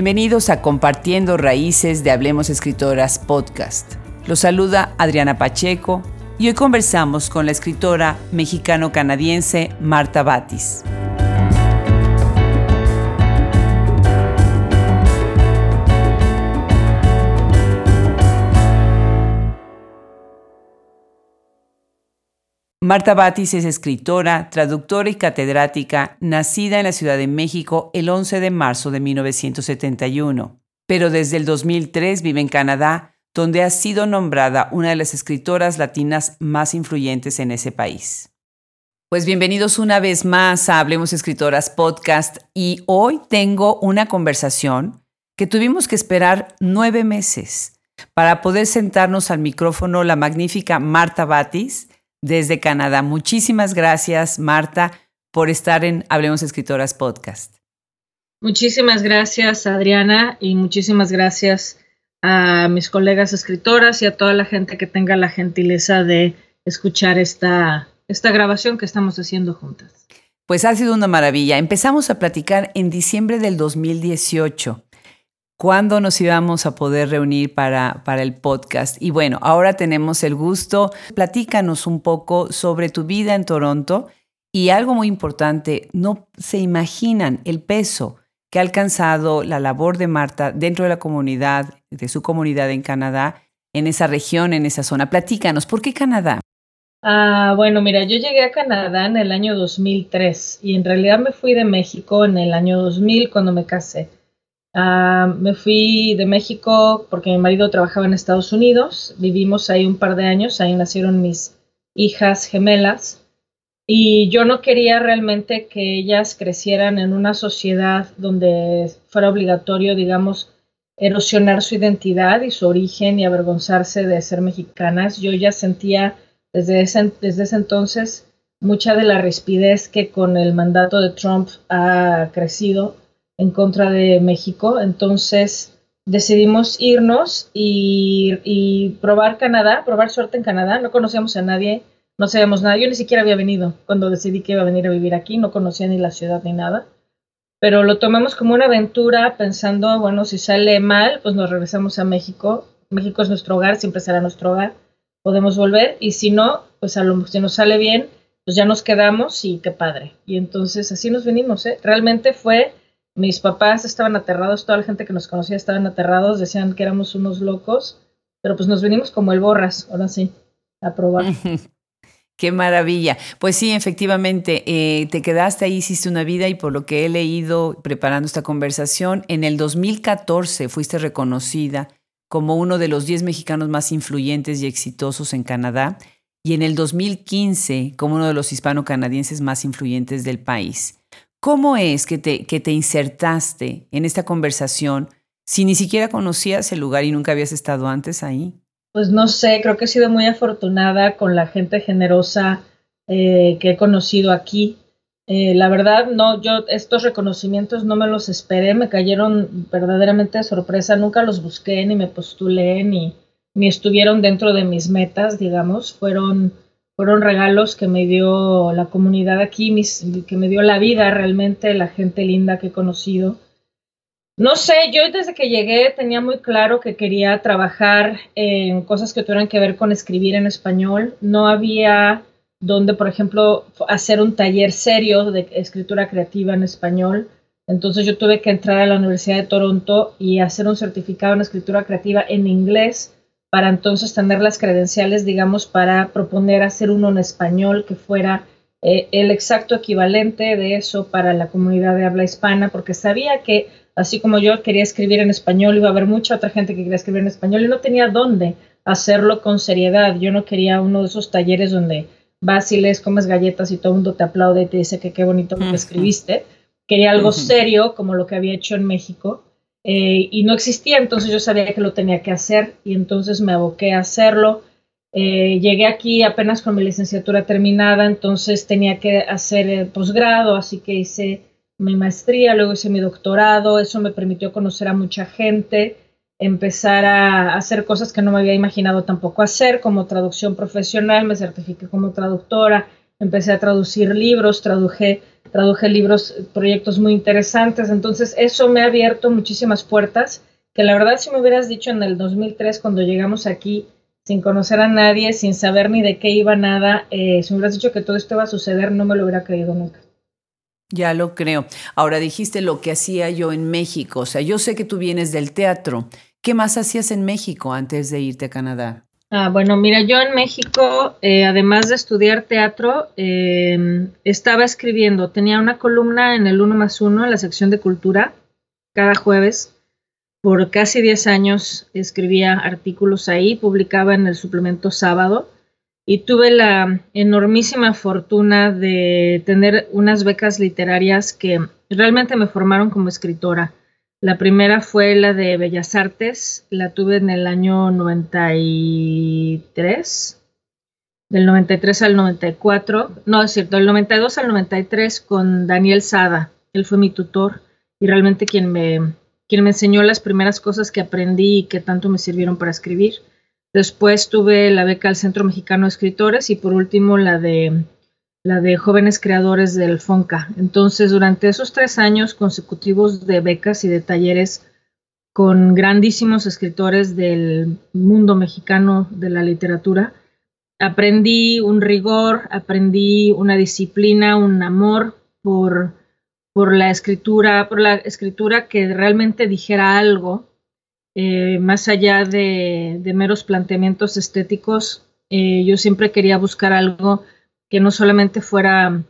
Bienvenidos a Compartiendo Raíces de Hablemos Escritoras podcast. Los saluda Adriana Pacheco y hoy conversamos con la escritora mexicano-canadiense Marta Batis. Marta Batis es escritora, traductora y catedrática, nacida en la Ciudad de México el 11 de marzo de 1971, pero desde el 2003 vive en Canadá, donde ha sido nombrada una de las escritoras latinas más influyentes en ese país. Pues bienvenidos una vez más a Hablemos Escritoras Podcast y hoy tengo una conversación que tuvimos que esperar nueve meses para poder sentarnos al micrófono la magnífica Marta Batis, desde Canadá. Muchísimas gracias, Marta, por estar en Hablemos Escritoras Podcast. Muchísimas gracias, Adriana, y muchísimas gracias a mis colegas escritoras y a toda la gente que tenga la gentileza de escuchar esta, esta grabación que estamos haciendo juntas. Pues ha sido una maravilla. Empezamos a platicar en diciembre del 2018 cuándo nos íbamos a poder reunir para, para el podcast. Y bueno, ahora tenemos el gusto. Platícanos un poco sobre tu vida en Toronto y algo muy importante, no se imaginan el peso que ha alcanzado la labor de Marta dentro de la comunidad, de su comunidad en Canadá, en esa región, en esa zona. Platícanos, ¿por qué Canadá? Ah, bueno, mira, yo llegué a Canadá en el año 2003 y en realidad me fui de México en el año 2000 cuando me casé. Ah, me fui de México porque mi marido trabajaba en Estados Unidos, vivimos ahí un par de años, ahí nacieron mis hijas gemelas. Y yo no quería realmente que ellas crecieran en una sociedad donde fuera obligatorio, digamos, erosionar su identidad y su origen y avergonzarse de ser mexicanas. Yo ya sentía desde ese, desde ese entonces mucha de la rispidez que con el mandato de Trump ha crecido en contra de México. Entonces decidimos irnos y, probar Canadá, probar suerte en Canadá. No conocíamos a nadie, no sabíamos nada. Yo ni siquiera había venido cuando decidí que iba a venir a vivir aquí, no conocía ni la ciudad ni nada. Pero lo tomamos como una aventura pensando, bueno, si sale mal, pues nos regresamos a México. México es nuestro hogar, siempre será nuestro hogar. Podemos volver y si no, pues a lo, si nos sale bien, pues ya nos quedamos y qué padre. Y entonces así nos venimos, ¿eh? Realmente fue mis papás estaban aterrados, toda la gente que nos conocía estaban aterrados, decían que éramos unos locos, pero pues nos venimos como el borras, ahora sí, a probar. Qué maravilla. Pues sí, efectivamente, eh, te quedaste ahí, hiciste una vida y por lo que he leído preparando esta conversación, en el 2014 fuiste reconocida como uno de los 10 mexicanos más influyentes y exitosos en Canadá y en el 2015 como uno de los hispano-canadienses más influyentes del país. ¿Cómo es que te, que te insertaste en esta conversación si ni siquiera conocías el lugar y nunca habías estado antes ahí? Pues no sé, creo que he sido muy afortunada con la gente generosa eh, que he conocido aquí. Eh, la verdad, no, yo estos reconocimientos no me los esperé, me cayeron verdaderamente de sorpresa, nunca los busqué, ni me postulé, ni, ni estuvieron dentro de mis metas, digamos, fueron fueron regalos que me dio la comunidad aquí, que me dio la vida realmente, la gente linda que he conocido. No sé, yo desde que llegué tenía muy claro que quería trabajar en cosas que tuvieran que ver con escribir en español. No había donde, por ejemplo, hacer un taller serio de escritura creativa en español. Entonces yo tuve que entrar a la Universidad de Toronto y hacer un certificado en escritura creativa en inglés para entonces tener las credenciales, digamos, para proponer hacer uno en español que fuera eh, el exacto equivalente de eso para la comunidad de habla hispana, porque sabía que así como yo quería escribir en español, iba a haber mucha otra gente que quería escribir en español y no tenía dónde hacerlo con seriedad. Yo no quería uno de esos talleres donde vas y lees, comes galletas y todo el mundo te aplaude y te dice que qué bonito lo que escribiste. Quería algo serio como lo que había hecho en México eh, y no existía, entonces yo sabía que lo tenía que hacer y entonces me aboqué a hacerlo. Eh, llegué aquí apenas con mi licenciatura terminada, entonces tenía que hacer el posgrado, así que hice mi maestría, luego hice mi doctorado, eso me permitió conocer a mucha gente, empezar a hacer cosas que no me había imaginado tampoco hacer, como traducción profesional, me certifiqué como traductora, empecé a traducir libros, traduje, traduje libros, proyectos muy interesantes, entonces eso me ha abierto muchísimas puertas, que la verdad si me hubieras dicho en el 2003 cuando llegamos aquí, sin conocer a nadie, sin saber ni de qué iba nada, eh, si me hubieras dicho que todo esto iba a suceder, no me lo hubiera creído nunca. Ya lo creo. Ahora dijiste lo que hacía yo en México. O sea, yo sé que tú vienes del teatro. ¿Qué más hacías en México antes de irte a Canadá? Ah, bueno, mira, yo en México, eh, además de estudiar teatro, em, estaba escribiendo. Tenía una columna en el 1 más 1, en la sección de cultura, cada jueves. Por casi 10 años escribía artículos ahí, publicaba en el suplemento sábado y tuve la enormísima fortuna de tener unas becas literarias que realmente me formaron como escritora. La primera fue la de Bellas Artes, la tuve en el año 93, del 93 al 94, no es cierto, del 92 al 93 con Daniel Sada, él fue mi tutor y realmente quien me, quien me enseñó las primeras cosas que aprendí y que tanto me sirvieron para escribir. Después tuve la beca al Centro Mexicano de Escritores y por último la de la de jóvenes creadores del FONCA. Entonces, durante esos tres años consecutivos de becas y de talleres con grandísimos escritores del mundo mexicano de la literatura, aprendí un rigor, aprendí una disciplina, un amor por, por la escritura, por la escritura que realmente dijera algo eh, más allá de, meros planteamientos estéticos, eh, yo siempre quería buscar algo que no solamente fuera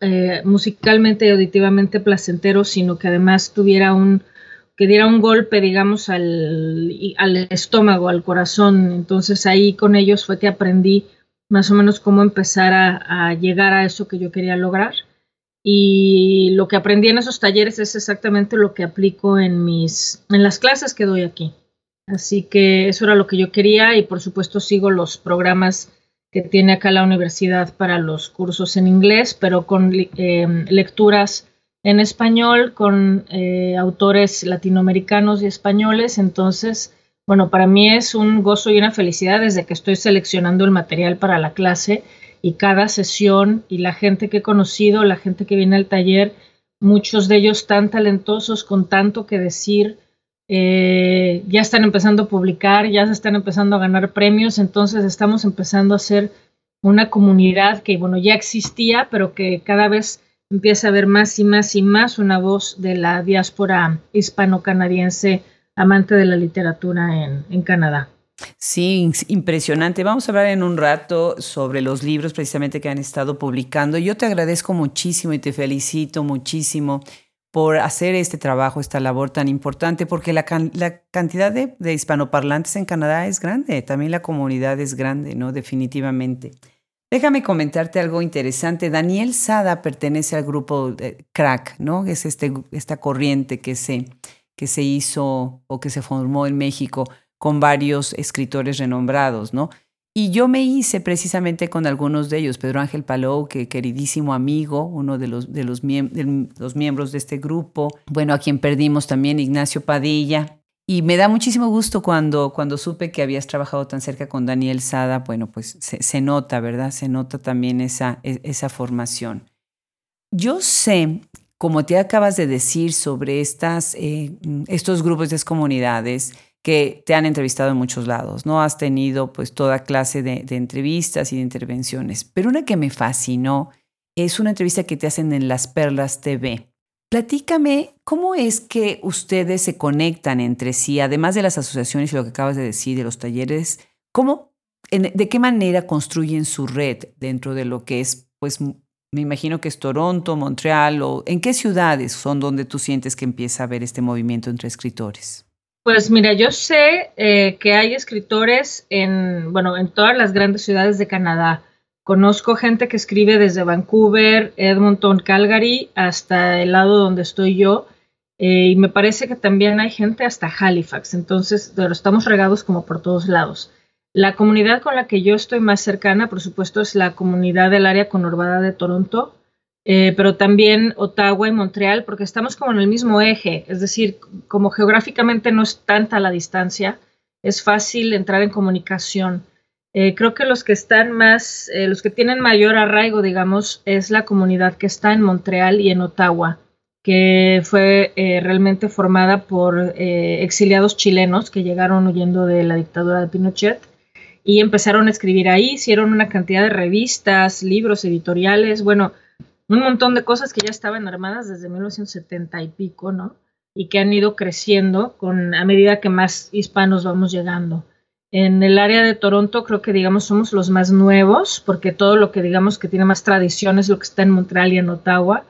eh, musicalmente y auditivamente placentero, sino que además tuviera un, que diera un golpe, digamos, al, al estómago, al corazón. Entonces ahí con ellos fue que aprendí más o menos cómo empezar a llegar a eso que yo quería lograr. Y lo que aprendí en esos talleres es exactamente lo que aplico en mis en las clases que doy aquí. Así que eso era lo que yo quería y por supuesto sigo los programas que tiene acá la universidad para los cursos en inglés, pero con eh, lecturas en español, con eh, autores latinoamericanos y españoles. Entonces, bueno, para mí es un gozo y una felicidad desde que estoy seleccionando el material para la clase y cada sesión y la gente que he conocido, la gente que viene al taller, muchos de ellos tan talentosos, con tanto que decir, eh, ya están empezando a publicar, ya se están empezando a ganar premios, entonces estamos empezando a hacer una comunidad que, bueno, ya existía, pero que cada vez empieza a haber más y más y más una voz de la diáspora hispano-canadiense amante de la literatura en Canadá. Sí, impresionante. Vamos a hablar en un rato sobre los libros precisamente que han estado publicando. Yo te agradezco muchísimo y te felicito muchísimo por hacer este trabajo, esta labor tan importante, porque la, cantidad de, hispanoparlantes en Canadá es grande, también la comunidad es grande, ¿no? Definitivamente. Déjame comentarte algo interesante. Daniel Sada pertenece al grupo Crack, ¿no? Es este, esta corriente que se, que se hizo o que se formó en México con varios escritores renombrados, ¿no? Y yo me hice precisamente con algunos de ellos, Pedro Ángel Palou, que queridísimo amigo, uno de los, de los, miembros de este grupo, bueno, a quien perdimos también, Ignacio Padilla, y me da muchísimo gusto cuando, cuando supe que habías trabajado tan cerca con Daniel Sada. Bueno, pues se, nota, ¿verdad? Se nota también esa, e, esa formación. Yo sé, como te acabas de decir sobre estas, eh, estos grupos, de comunidades, que te han entrevistado en muchos lados, ¿no? Has tenido pues toda clase de, entrevistas y de intervenciones, pero una que me fascinó es una entrevista que te hacen en Las Perlas TV. Platícame, ¿cómo es que ustedes se conectan entre sí, además de las asociaciones y lo que acabas de decir, de los talleres? ¿Cómo, de qué manera construyen su red dentro de lo que es, pues, me imagino que es Toronto, Montreal, o en qué ciudades son donde tú sientes que empieza a haber este movimiento entre escritores? Pues mira, yo sé eh, que hay escritores en, bueno, en todas las grandes ciudades de Canadá. Conozco gente que escribe desde Vancouver, Edmonton, Calgary, hasta el lado donde estoy yo. Eh, y me parece que también hay gente hasta Halifax. Entonces, pero estamos regados como por todos lados. La comunidad con la que yo estoy más cercana, por supuesto, es la comunidad del área conurbada de Toronto. Eh, pero también Ottawa y Montreal, porque estamos como en el mismo eje, es decir, como geográficamente no es tanta la distancia, es fácil entrar en comunicación. Eh, creo que los que están más, eh, los que tienen mayor arraigo, digamos, es la comunidad que está en Montreal y en Ottawa, que fue eh, realmente formada por exiliados chilenos que llegaron huyendo de la dictadura de Pinochet y empezaron a escribir ahí, hicieron una cantidad de revistas, libros, editoriales, bueno, un montón de cosas que ya estaban armadas desde 1970 y pico, ¿no? Y que han ido creciendo con a medida que más hispanos vamos llegando. En el área de Toronto creo que digamos somos los más nuevos, porque todo lo que digamos que tiene más tradición es lo que está en Montreal y en Ottawa.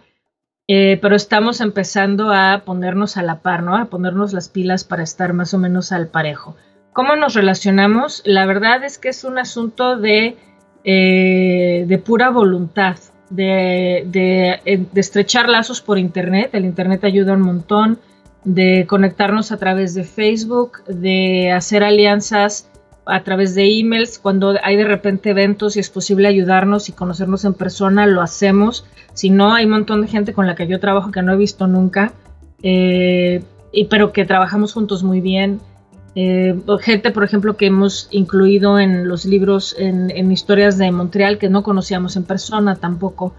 Eh, pero estamos empezando a ponernos a la par, ¿no? A ponernos las pilas para estar más o menos al parejo. ¿Cómo nos relacionamos? La verdad es que es un asunto de, eh, de pura voluntad, eh, de, estrechar lazos por Internet. El Internet ayuda un montón, de conectarnos a través de Facebook, de hacer alianzas a través de emails. Cuando hay de repente eventos y es posible ayudarnos y conocernos en persona, lo hacemos. Si no, hay un montón de gente con la que yo trabajo que no he visto nunca, eh, y, pero que trabajamos juntos muy bien. Eh, gente, por ejemplo, que hemos incluido en los libros, en, historias de Montreal, que no conocíamos en persona tampoco.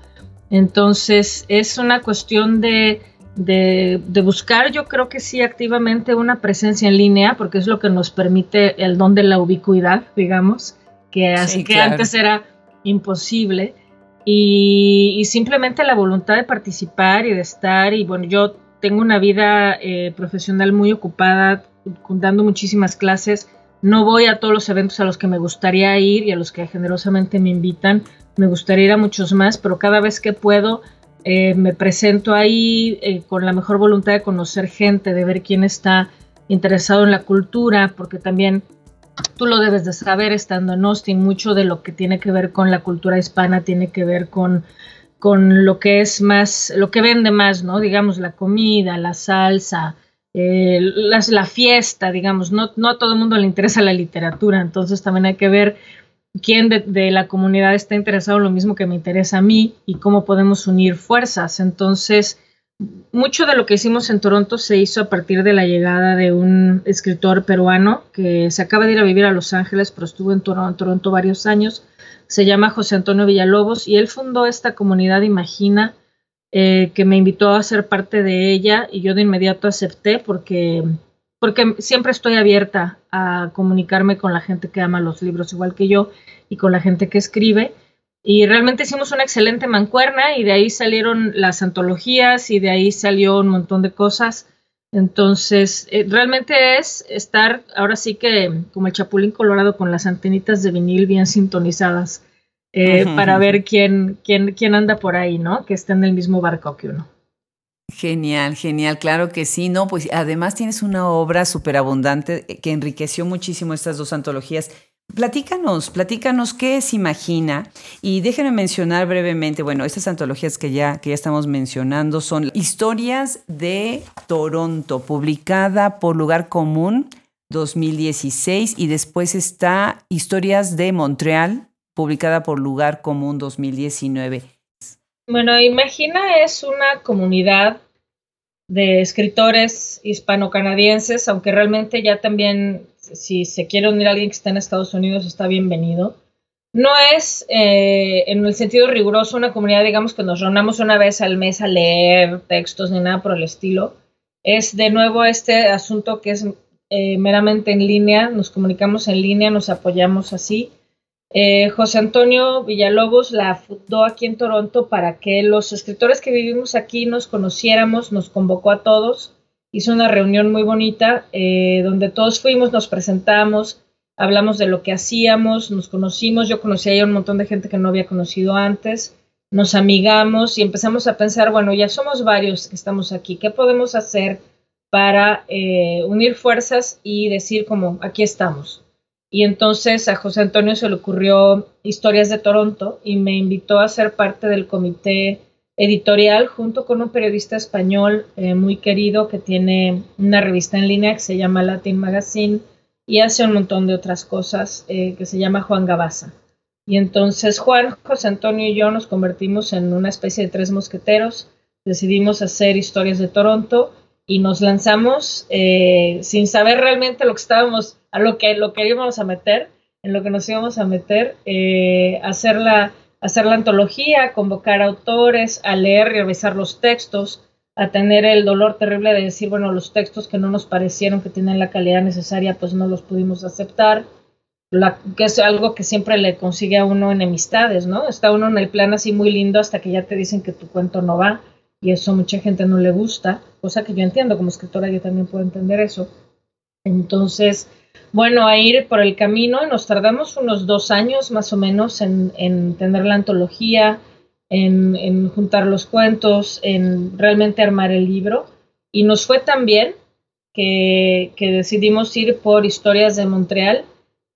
Entonces, es una cuestión de, de, buscar, yo creo que sí, activamente una presencia en línea, porque es lo que nos permite el don de la ubicuidad, digamos, que, así que antes era imposible. Y, y, simplemente la voluntad de participar y de estar. Y bueno, yo tengo una vida eh, profesional muy ocupada, dando muchísimas clases. No voy a todos los eventos a los que me gustaría ir y a los que generosamente me invitan. Me gustaría ir a muchos más, pero cada vez que puedo eh, me presento ahí eh, con la mejor voluntad de conocer gente, de ver quién está interesado en la cultura, porque también tú lo debes de saber estando en Austin, mucho de lo que tiene que ver con la cultura hispana tiene que ver con, con lo que es más, lo que vende más, ¿no? Digamos, la comida, la salsa, eh, la fiesta, digamos, no, no a todo el mundo le interesa la literatura, entonces también hay que ver quién de, la comunidad está interesado en lo mismo que me interesa a mí y cómo podemos unir fuerzas. Entonces, mucho de lo que hicimos en Toronto se hizo a partir de la llegada de un escritor peruano que se acaba de ir a vivir a Los Ángeles, pero estuvo en Toronto varios años. Se llama José Antonio Villalobos y él fundó esta comunidad Imagina eh, que me invitó a ser parte de ella y yo de inmediato acepté porque, porque siempre estoy abierta a comunicarme con la gente que ama los libros igual que yo y con la gente que escribe. Y realmente hicimos una excelente mancuerna y de ahí salieron las antologías y de ahí salió un montón de cosas. Entonces, eh, realmente es estar ahora sí que como el chapulín colorado con las antenitas de vinil bien sintonizadas eh, para ver quién, quién, quién anda por ahí, ¿no? Que está en el mismo barco que uno. Genial, genial, claro que sí, ¿no? Pues además tienes una obra súper abundante que enriqueció muchísimo estas dos antologías. Platícanos, platícanos qué es Imagina y déjenme mencionar brevemente, bueno, estas antologías que ya, que ya estamos mencionando son Historias de Toronto, publicada por Lugar Común 2016 y después está Historias de Montreal, publicada por Lugar Común 2019. Bueno, Imagina es una comunidad de escritores hispano-canadienses, aunque realmente ya también, si se quiere unir a alguien que está en Estados Unidos, está bienvenido. No es eh, en el sentido riguroso una comunidad, digamos, que nos reunamos una vez al mes a leer textos ni nada por el estilo. Es de nuevo este asunto que es eh, meramente en línea, nos comunicamos en línea, nos apoyamos así. Eh, José Antonio Villalobos la fundó aquí en Toronto para que los escritores que vivimos aquí nos conociéramos, nos convocó a todos, hizo una reunión muy bonita eh, donde todos fuimos, nos presentamos, hablamos de lo que hacíamos, nos conocimos, yo conocí a un montón de gente que no había conocido antes, nos amigamos y empezamos a pensar, bueno, ya somos varios que estamos aquí, ¿qué podemos hacer para eh, unir fuerzas y decir como, aquí estamos? Y entonces a José Antonio se le ocurrió Historias de Toronto y me invitó a ser parte del comité editorial junto con un periodista español eh, muy querido que tiene una revista en línea que se llama Latin Magazine y hace un montón de otras cosas eh, que se llama Juan Gabaza. Y entonces Juan, José Antonio y yo nos convertimos en una especie de tres mosqueteros, decidimos hacer historias de Toronto y nos lanzamos eh, sin saber realmente lo que estábamos a lo que lo que íbamos a meter. en lo que nos íbamos a meter, eh, hacer, la, hacer la antología, convocar autores, a leer y revisar los textos, a tener el dolor terrible de decir, bueno, los textos que no nos parecieron que tienen la calidad necesaria, pues no los pudimos aceptar, que es algo que siempre le consigue a uno enemistades, ¿no? Está uno en el plan así muy lindo hasta que ya te dicen que tu cuento no va y eso mucha gente no le gusta, cosa que yo entiendo, como escritora yo también puedo entender eso. Entonces, bueno, a ir por el camino, nos tardamos unos dos años más o menos en, en tener la antología, en, juntar los cuentos, en realmente armar el libro. Y nos fue tan bien que, que decidimos ir por Historias de Montreal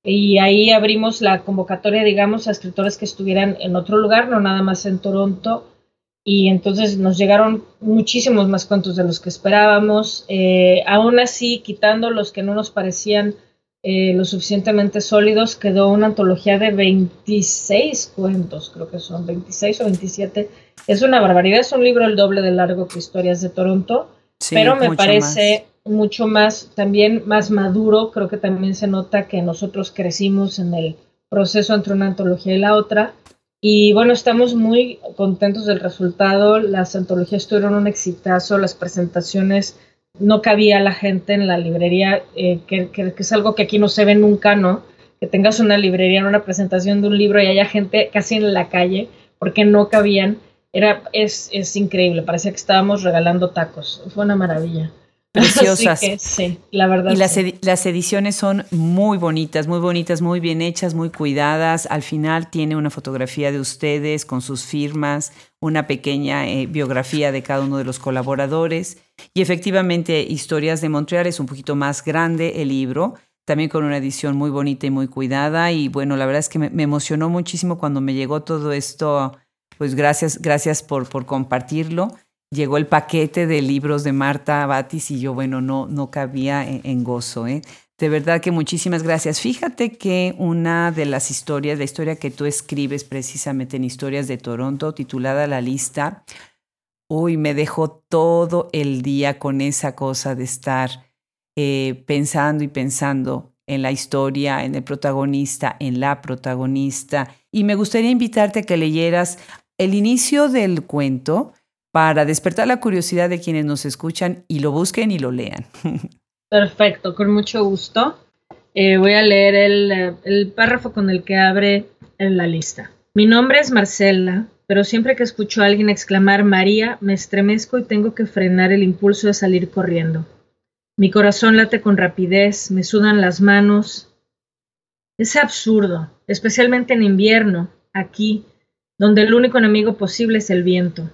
y ahí abrimos la convocatoria, digamos, a escritores que estuvieran en otro lugar, no nada más en Toronto. Y entonces nos llegaron muchísimos más cuentos de los que esperábamos. Eh, aún así, quitando los que no nos parecían eh, lo suficientemente sólidos, quedó una antología de 26 cuentos, creo que son 26 o 27. Es una barbaridad, es un libro el doble de largo que Historias de Toronto, pero me parece mucho más, también más maduro, creo que también se nota que nosotros crecimos en el proceso entre una antología y la otra. Y bueno, estamos muy contentos del resultado. Las antologías tuvieron un exitazo, las presentaciones no cabía la gente en la librería, eh, que, es algo que aquí no se ve nunca, ¿no? Que tengas una librería en una presentación de un libro y haya gente casi en la calle, porque no cabían. Era, es, es increíble, parecía que estábamos regalando tacos. Fue una maravilla. Preciosas. sí, la verdad. Y las, las, ediciones son muy bonitas, muy bonitas, muy bien hechas, muy cuidadas. Al final tiene una fotografía de ustedes con sus firmas, una pequeña eh, biografía de cada uno de los colaboradores. Y efectivamente, Historias de Montreal es un poquito más grande el libro, también con una edición muy bonita y muy cuidada. Y bueno, la verdad es que me, emocionó muchísimo cuando me llegó todo esto. Pues gracias, gracias por, por compartirlo. Llegó el paquete de libros de Marta Batis y yo, bueno, no, no cabía en, gozo. ¿eh? De verdad que muchísimas gracias. Fíjate que una de las historias, la historia que tú escribes precisamente en Historias de Toronto, titulada La Lista, uy, me dejó todo el día con esa cosa de estar eh, pensando y pensando en la historia, en el protagonista, en la protagonista. Y me gustaría invitarte a que leyeras el inicio del cuento para despertar la curiosidad de quienes nos escuchan y lo busquen y lo lean. Perfecto, con mucho gusto. Eh, voy a leer el, eh, el párrafo con el que abre la lista. Mi nombre es Marcela, pero siempre que escucho a alguien exclamar María, me estremezco y tengo que frenar el impulso de salir corriendo. Mi corazón late con rapidez, me sudan las manos. Es absurdo, especialmente en invierno, aquí, donde el único enemigo posible es el viento.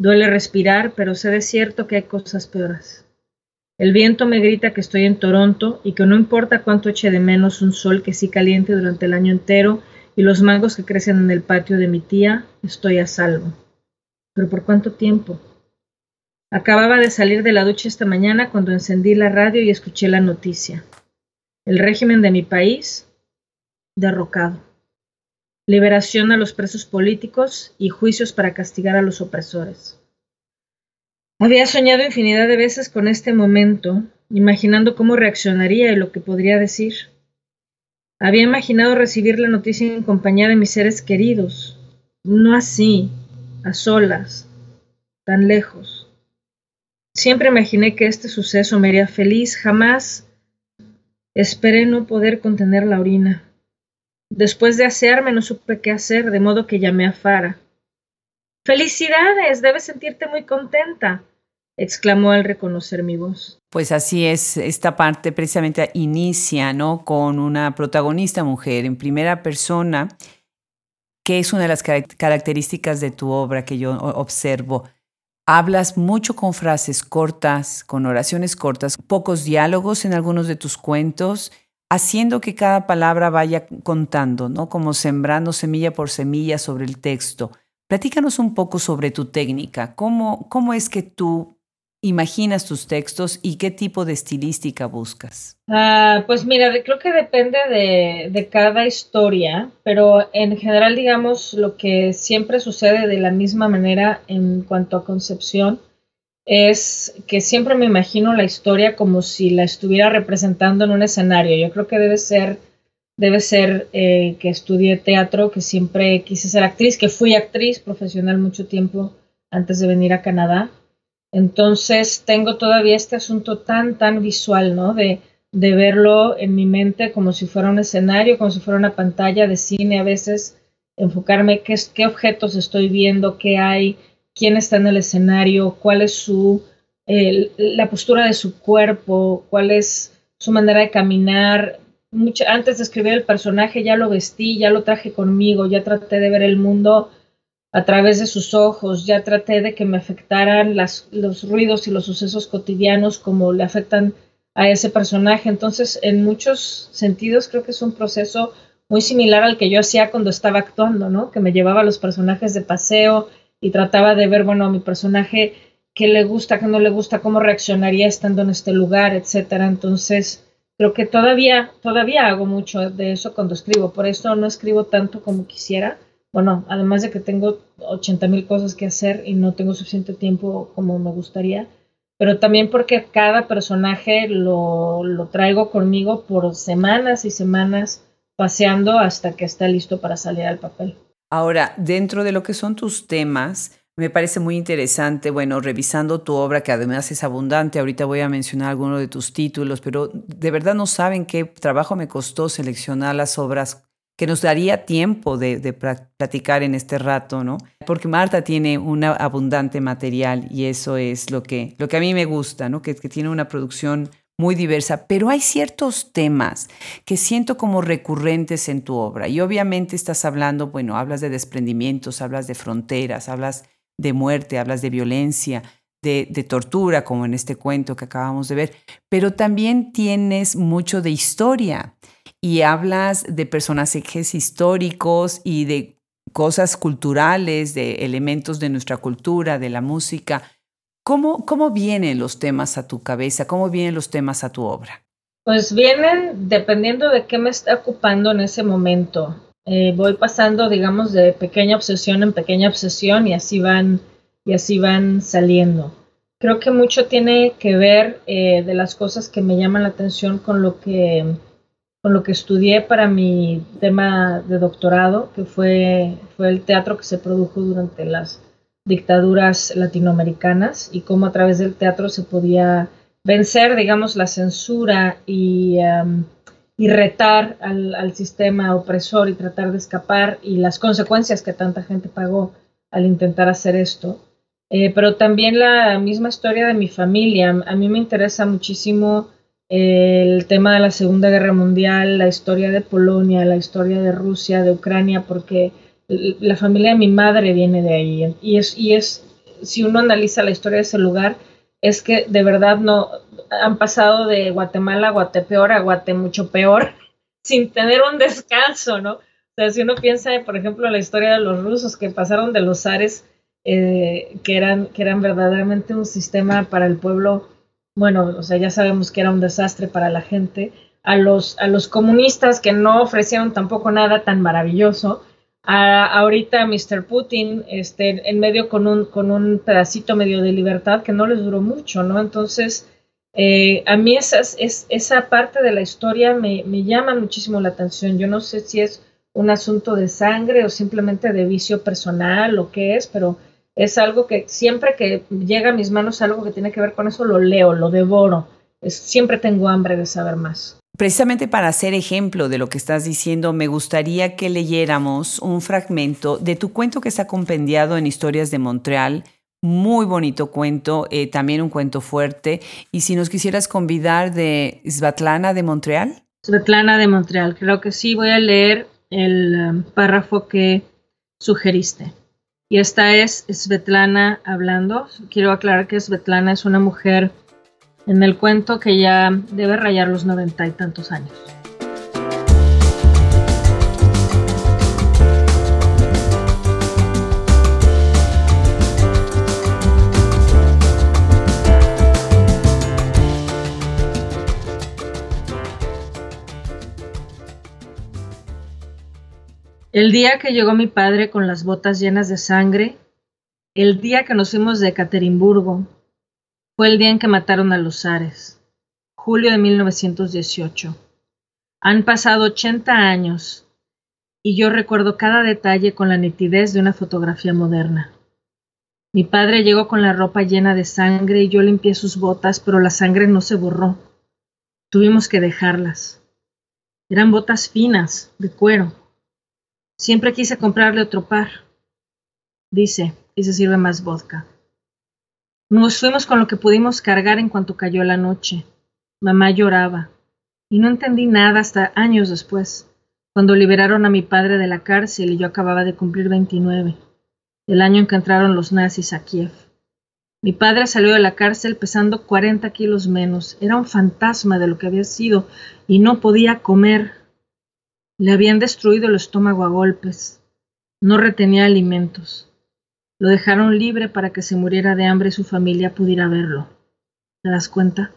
Duele respirar, pero sé de cierto que hay cosas peores. El viento me grita que estoy en Toronto y que no importa cuánto eche de menos un sol que sí caliente durante el año entero y los mangos que crecen en el patio de mi tía, estoy a salvo. ¿Pero por cuánto tiempo? Acababa de salir de la ducha esta mañana cuando encendí la radio y escuché la noticia. El régimen de mi país derrocado. Liberación a los presos políticos y juicios para castigar a los opresores. Había soñado infinidad de veces con este momento, imaginando cómo reaccionaría y lo que podría decir. Había imaginado recibir la noticia en compañía de mis seres queridos, no así, a solas, tan lejos. Siempre imaginé que este suceso me haría feliz, jamás esperé no poder contener la orina. Después de asearme no supe qué hacer, de modo que llamé a Fara. Felicidades, debes sentirte muy contenta exclamó al reconocer mi voz. Pues así es, esta parte precisamente inicia, ¿no? Con una protagonista mujer en primera persona, que es una de las características de tu obra que yo observo. Hablas mucho con frases cortas, con oraciones cortas, pocos diálogos en algunos de tus cuentos, haciendo que cada palabra vaya contando, ¿no? Como sembrando semilla por semilla sobre el texto. Platícanos un poco sobre tu técnica. ¿Cómo, cómo es que tú imaginas tus textos y qué tipo de estilística buscas? Ah, pues mira, creo que depende de, cada historia, pero en general, digamos, lo que siempre sucede de la misma manera en cuanto a concepción es que siempre me imagino la historia como si la estuviera representando en un escenario. Yo creo que debe ser debe ser eh, que estudié teatro, que siempre quise ser actriz, que fui actriz profesional mucho tiempo antes de venir a Canadá. Entonces tengo todavía este asunto tan, tan visual, ¿no? De, de verlo en mi mente como si fuera un escenario, como si fuera una pantalla de cine a veces, enfocarme qué, qué objetos estoy viendo, qué hay, quién está en el escenario, cuál es su, la postura de su cuerpo, cuál es su manera de caminar, antes de escribir el personaje ya lo vestí, ya lo traje conmigo, ya traté de ver el mundo a través de sus ojos, ya traté de que me afectaran los ruidos y los sucesos cotidianos como le afectan a ese personaje. Entonces, en muchos sentidos creo que es un proceso muy similar al que yo hacía cuando estaba actuando, ¿no? Que me llevaba a los personajes de paseo y trataba de ver, bueno, a mi personaje qué le gusta, qué no le gusta, cómo reaccionaría estando en este lugar, etcétera. Entonces, Creo que todavía, todavía hago mucho de eso cuando escribo, por eso no escribo tanto como quisiera. Bueno, además de que tengo 80 mil cosas que hacer y no tengo suficiente tiempo como me gustaría, pero también porque cada personaje lo, lo traigo conmigo por semanas y semanas paseando hasta que está listo para salir al papel. Ahora, dentro de lo que son tus temas, me parece muy interesante, bueno, revisando tu obra, que además es abundante, ahorita voy a mencionar algunos de tus títulos, pero de verdad no saben qué trabajo me costó seleccionar las obras que nos daría tiempo de, platicar en este rato, ¿no? Porque Marta tiene un abundante material y eso es lo que, lo que a mí me gusta, ¿no? Que, que tiene una producción muy diversa, pero hay ciertos temas que siento como recurrentes en tu obra. Y obviamente estás hablando, bueno, hablas de desprendimientos, hablas de fronteras, hablas de muerte, hablas de violencia, de, tortura, como en este cuento que acabamos de ver, pero también tienes mucho de historia y hablas de personajes históricos y de cosas culturales, de elementos de nuestra cultura, de la música. ¿Cómo, ¿Cómo vienen los temas a tu cabeza? ¿Cómo vienen los temas a tu obra? Pues vienen dependiendo de qué me está ocupando en ese momento. Eh, voy pasando, digamos, de pequeña obsesión en pequeña obsesión y así van, y así van saliendo. Creo que mucho tiene que ver eh, de las cosas que me llaman la atención con lo que con lo que estudié para mi tema de doctorado, que fue, fue el teatro que se produjo durante las dictaduras latinoamericanas y cómo a través del teatro se podía vencer, digamos, la censura y y retar al, sistema opresor y tratar de escapar y las consecuencias que tanta gente pagó al intentar hacer esto. Eh, pero también la misma historia de mi familia. A mí me interesa muchísimo eh, el tema de la Segunda Guerra Mundial, la historia de Polonia, la historia de Rusia, de Ucrania, porque la familia de mi madre viene de ahí. Y es, y es si uno analiza la historia de ese lugar, es que de verdad no han pasado de Guatemala a Guatepeor a Guate mucho peor sin tener un descanso, ¿no? O sea, si uno piensa, por ejemplo, en la historia de los rusos que pasaron de los zares, eh, que, eran, que eran verdaderamente un sistema para el pueblo, bueno, o sea, ya sabemos que era un desastre para la gente, a los, a los comunistas que no ofrecieron tampoco nada tan maravilloso, a, ahorita Mr. Putin este, en medio con un, con un pedacito medio de libertad que no les duró mucho, ¿no? Entonces, eh, a mí esa, es, esa parte de la historia me, me, llama muchísimo la atención. Yo no sé si es un asunto de sangre o simplemente de vicio personal o qué es, pero es algo que siempre que llega a mis manos algo que tiene que ver con eso, lo leo, lo devoro. Es, siempre tengo hambre de saber más. Precisamente para hacer ejemplo de lo que estás diciendo, me gustaría que leyéramos un fragmento de tu cuento que está compendiado en Historias de Montreal. Muy bonito cuento, eh, también un cuento fuerte. Y si nos quisieras convidar de Svetlana de Montreal. Svetlana de Montreal, creo que sí, voy a leer el um, párrafo que sugeriste. Y esta es Svetlana hablando. Quiero aclarar que Svetlana es una mujer en el cuento que ya debe rayar los noventa y tantos años. El día que llegó mi padre con las botas llenas de sangre, el día que nos fuimos de Ekaterimburgo, fue el día en que mataron a los zares, julio de 1918. Han pasado 80 años y yo recuerdo cada detalle con la nitidez de una fotografía moderna. Mi padre llegó con la ropa llena de sangre y yo limpié sus botas, pero la sangre no se borró. Tuvimos que dejarlas. Eran botas finas, de cuero. Siempre quise comprarle otro par. Dice, y se sirve más vodka. Nos fuimos con lo que pudimos cargar en cuanto cayó la noche. Mamá lloraba, y no entendí nada hasta años después, cuando liberaron a mi padre de la cárcel y yo acababa de cumplir 29, el año en que entraron los nazis a Kiev. Mi padre salió de la cárcel pesando 40 kilos menos, era un fantasma de lo que había sido y no podía comer. Le habían destruido el estómago a golpes, no retenía alimentos. Lo dejaron libre para que se muriera de hambre y su familia pudiera verlo. ¿Te das cuenta?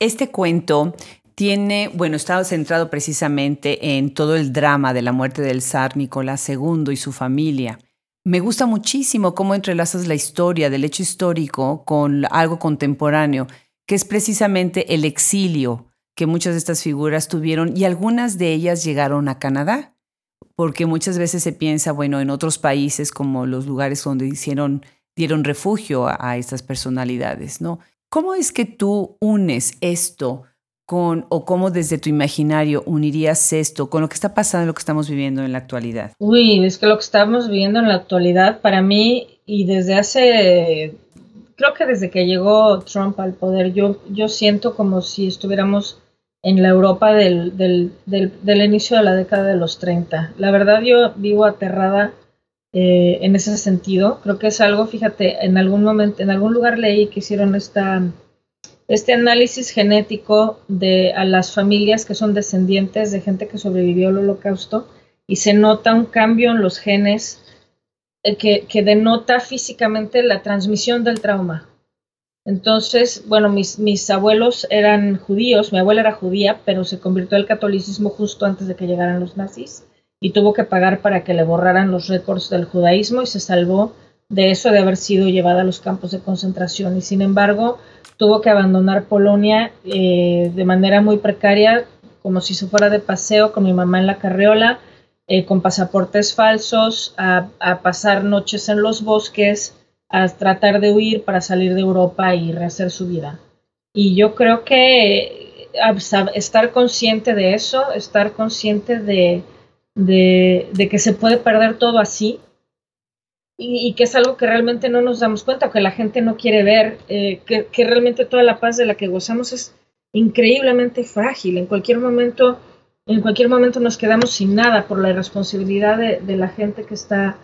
Este cuento tiene, bueno, está centrado precisamente en todo el drama de la muerte del zar Nicolás II y su familia. Me gusta muchísimo cómo entrelazas la historia del hecho histórico con algo contemporáneo, que es precisamente el exilio que muchas de estas figuras tuvieron y algunas de ellas llegaron a Canadá, porque muchas veces se piensa, bueno, en otros países como los lugares donde hicieron, dieron refugio a, estas personalidades, ¿no? ¿Cómo es que tú unes esto con, o cómo desde tu imaginario unirías esto con lo que está pasando, lo que estamos viviendo en la actualidad? Uy, es que lo que estamos viviendo en la actualidad, para mí, y desde hace, creo que desde que llegó Trump al poder, yo, yo siento como si estuviéramos en la Europa del, del, del, inicio de la década de los 30. La verdad, yo vivo aterrada eh, en ese sentido. Creo que es algo, fíjate, en algún momento, en algún lugar leí que hicieron esta, este análisis genético de a las familias que son descendientes de gente que sobrevivió al holocausto y se nota un cambio en los genes eh, que, que, denota físicamente la transmisión del trauma. Entonces, bueno, mis, mis abuelos eran judíos, mi abuela era judía, pero se convirtió al catolicismo justo antes de que llegaran los nazis y tuvo que pagar para que le borraran los récords del judaísmo y se salvó de eso de haber sido llevada a los campos de concentración. Y sin embargo tuvo que abandonar Polonia eh, de manera muy precaria como si se fuera de paseo con mi mamá en la carriola eh, con pasaportes falsos a, a, pasar noches en los bosques a tratar de huir para salir de Europa y rehacer su vida y yo creo que eh, estar consciente de eso estar consciente de de, que se puede perder todo así y, que es algo que realmente no nos damos cuenta que la gente no quiere ver, eh, que, realmente toda la paz de la que gozamos es increíblemente frágil. En cualquier momento, en cualquier momento nos quedamos sin nada por la irresponsabilidad de, la gente que está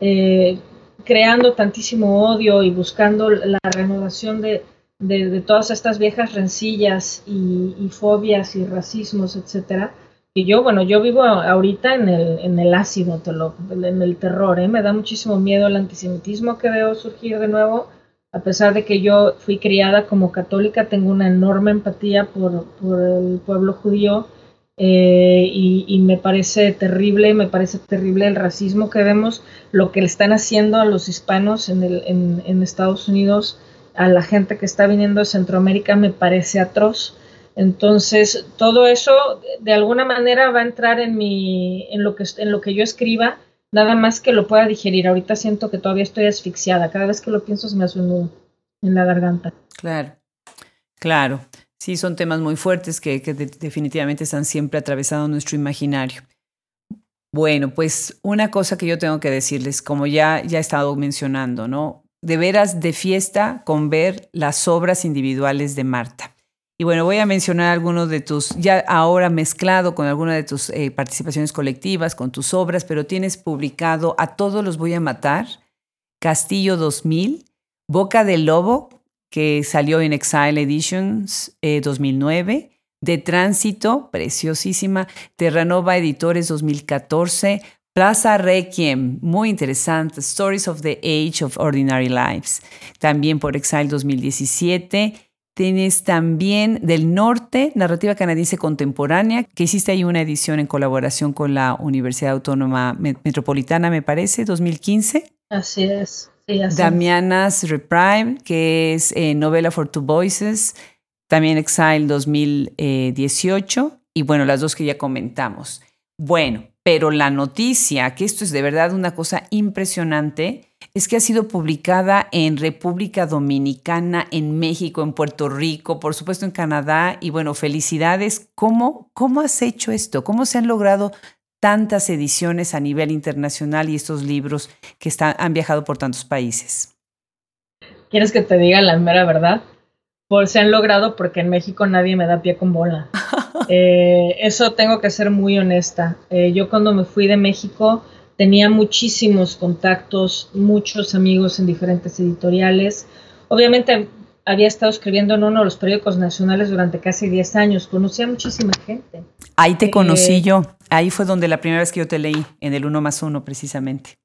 eh, creando tantísimo odio y buscando la renovación de, de, todas estas viejas rencillas y, y fobias y racismos, etcétera. Y yo, bueno, yo vivo ahorita en el, en el ácido, te lo, en el terror, ¿eh? me da muchísimo miedo el antisemitismo que veo surgir de nuevo, a pesar de que yo fui criada como católica, tengo una enorme empatía por, por el pueblo judío eh, y, y, me parece terrible, me parece terrible el racismo que vemos, lo que le están haciendo a los hispanos en, el, en, en Estados Unidos, a la gente que está viniendo de Centroamérica, me parece atroz. Entonces, todo eso de alguna manera va a entrar en mi, en lo que, en lo que yo escriba, nada más que lo pueda digerir. Ahorita siento que todavía estoy asfixiada. Cada vez que lo pienso se me hace un nudo en la garganta. Claro, claro. Sí, son temas muy fuertes que, que de, definitivamente están siempre atravesando nuestro imaginario. Bueno, pues una cosa que yo tengo que decirles, como ya, ya he estado mencionando, ¿no? De veras de fiesta con ver las obras individuales de Marta. Y bueno, voy a mencionar algunos de tus, ya ahora mezclado con algunas de tus eh, participaciones colectivas, con tus obras, pero tienes publicado A todos los voy a matar, Castillo 2000, Boca del Lobo, que salió en Exile Editions 2009, eh, De Tránsito, preciosísima, Terranova Editores 2014, Plaza Requiem, muy interesante, Stories of the Age of Ordinary Lives, también por Exile 2017. Tienes también del norte, Narrativa Canadiense Contemporánea, que hiciste ahí una edición en colaboración con la Universidad Autónoma Metropolitana, me parece, 2015. Así es. Damiana's Reprime, que es eh, novela for two voices, también Exile 2018. y bueno, las dos que ya comentamos. Bueno, pero la noticia, que esto es de verdad una cosa impresionante, es que ha sido publicada en República Dominicana, en México, en Puerto Rico, por supuesto en Canadá. Y bueno, felicidades. ¿Cómo, cómo has hecho esto? ¿Cómo se han logrado tantas ediciones a nivel internacional y estos libros que están, han viajado por tantos países? ¿Quieres que te diga la mera verdad? Pues se han logrado porque en México nadie me da pie con bola. Eh, eso tengo que ser muy honesta. Eh, yo cuando me fui de México tenía muchísimos contactos, muchos amigos en diferentes editoriales. Obviamente había estado escribiendo en uno de los periódicos nacionales durante casi 10 años, conocía a muchísima gente. Ahí te conocí eh, yo, ahí fue donde la primera vez que yo te leí, en el uno más uno precisamente.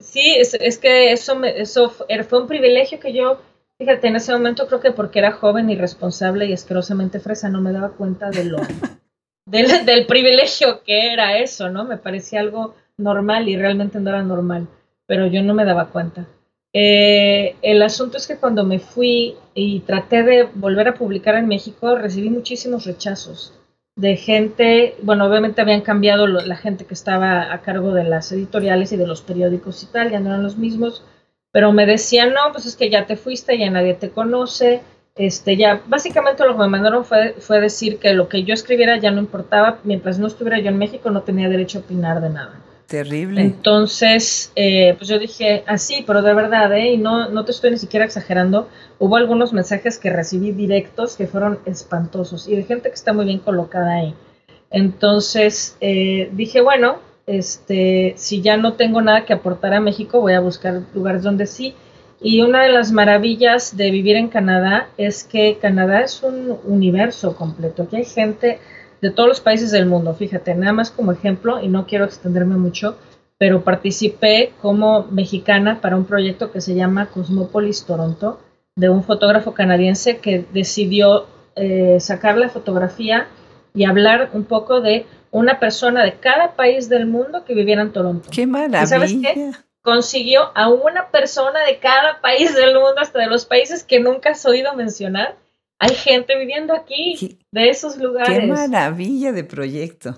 Sí, es, es que eso, me, eso fue un privilegio que yo Fíjate, en ese momento creo que porque era joven, irresponsable y asquerosamente fresa, no me daba cuenta de lo, del, del, privilegio que era eso, ¿no? Me parecía algo normal y realmente no era normal, pero yo no me daba cuenta. Eh, el asunto es que cuando me fui y traté de volver a publicar en México, recibí muchísimos rechazos de gente, bueno, obviamente habían cambiado la gente que estaba a cargo de las editoriales y de los periódicos y tal, ya no eran los mismos, pero me decían, no, pues es que ya te fuiste, ya nadie te conoce, este, ya, básicamente lo que me mandaron fue, fue decir que lo que yo escribiera ya no importaba, mientras no estuviera yo en México no tenía derecho a opinar de nada. Terrible. Entonces, eh, pues yo dije, así, ah, pero de verdad, ¿eh? Y no, no te estoy ni siquiera exagerando. Hubo algunos mensajes que recibí directos que fueron espantosos y de gente que está muy bien colocada ahí. Entonces, eh, dije, bueno, este, si ya no tengo nada que aportar a México, voy a buscar lugares donde sí. Y una de las maravillas de vivir en Canadá es que Canadá es un universo completo. Aquí hay gente de todos los países del mundo. Fíjate, nada más como ejemplo, y no quiero extenderme mucho, pero participé como mexicana para un proyecto que se llama Cosmopolis Toronto, de un fotógrafo canadiense que decidió eh, sacar la fotografía y hablar un poco de una persona de cada país del mundo que viviera en Toronto. ¡Qué maravilla! sabes qué? Consiguió a una persona de cada país del mundo, hasta de los países que nunca has oído mencionar. Hay gente viviendo aquí, de esos lugares. ¡Qué maravilla de proyecto!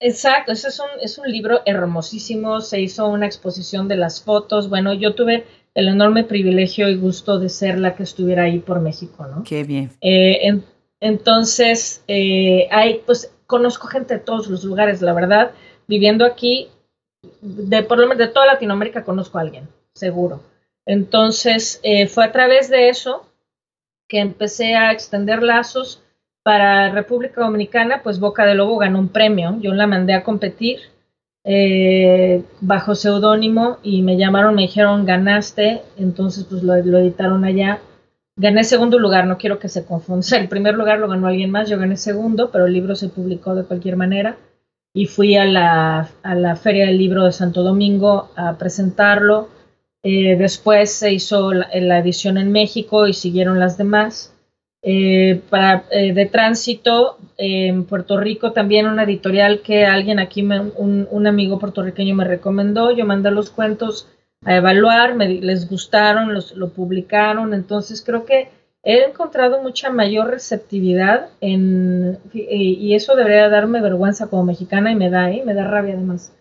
exacto, ese es un, es un libro hermosísimo. Se hizo una exposición de las fotos. Bueno, yo tuve el enorme privilegio y gusto de ser la que estuviera ahí por México, ¿no? Qué bien. Eh, entonces, eh, hay, pues, conozco gente de todos los lugares, la verdad. Viviendo aquí, de por lo menos de toda Latinoamérica conozco a alguien, seguro. Entonces, eh, fue a través de eso que empecé a extender lazos para República Dominicana, pues Boca de Lobo ganó un premio. Yo la mandé a competir eh, bajo seudónimo y me llamaron, me dijeron, ganaste. Entonces, pues lo editaron allá Gané segundo lugar, no quiero que se confunda. El primer lugar lo ganó alguien más, yo gané segundo, pero el libro se publicó de cualquier manera. Y fui a la, a la Feria del Libro de Santo Domingo a presentarlo. Eh, después se hizo la, edición en México y siguieron las demás. Eh, para, eh, de tránsito en Puerto Rico también una editorial que alguien aquí, un, un, amigo puertorriqueño me recomendó. Yo mandé los cuentos a evaluar, me, les gustaron, los, lo publicaron, entonces creo que he encontrado mucha mayor receptividad en, y, eso debería darme vergüenza como mexicana y me da, ¿eh? me da rabia además,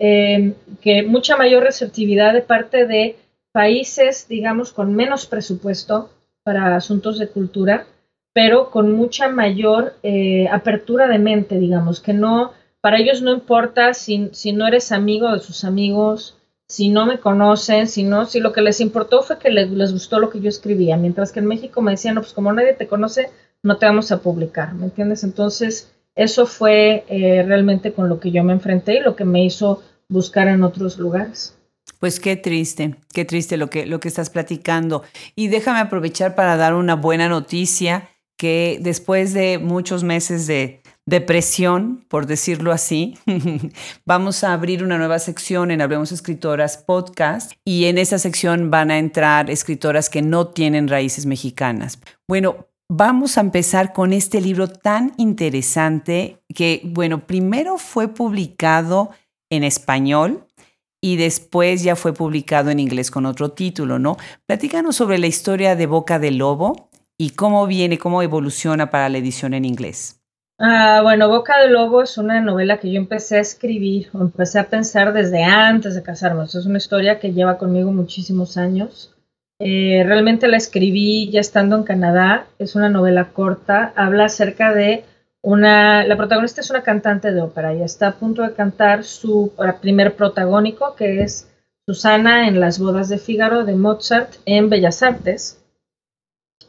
em, que mucha mayor receptividad de parte de países, digamos, con menos presupuesto para asuntos de cultura, pero con mucha mayor eh, apertura de mente, digamos, que no, para ellos no importa si, si no eres amigo de sus amigos, si no me conocen, si no, si lo que les importó fue que les, gustó lo que yo escribía, mientras que en México me decían, no, pues como nadie te conoce, no te vamos a publicar, ¿me entiendes? Entonces, eso fue eh, realmente con lo que yo me enfrenté y lo que me hizo buscar en otros lugares. Pues qué triste, qué triste lo que, lo que estás platicando. Y déjame aprovechar para dar una buena noticia que después de muchos meses de, depresión, por decirlo así, vamos a abrir una nueva sección en Hablemos Escritoras Podcast y en esa sección van a entrar escritoras que no tienen raíces mexicanas. Bueno, vamos a empezar con este libro tan interesante que, bueno, primero fue publicado en español y después ya fue publicado en inglés con otro título, ¿no? Platícanos sobre la historia de Boca del Lobo y cómo viene, cómo evoluciona para la edición en inglés. Ah, bueno, Boca de Lobo es una novela que yo empecé a escribir o empecé a pensar desde antes de casarme. es una historia que lleva conmigo muchísimos años. Eh, realmente la escribí ya estando en Canadá. Es una novela corta. Habla acerca de una. La protagonista es una cantante de ópera y está a punto de cantar su primer protagónico, que es Susana en las bodas de Fígaro de Mozart en Bellas Artes.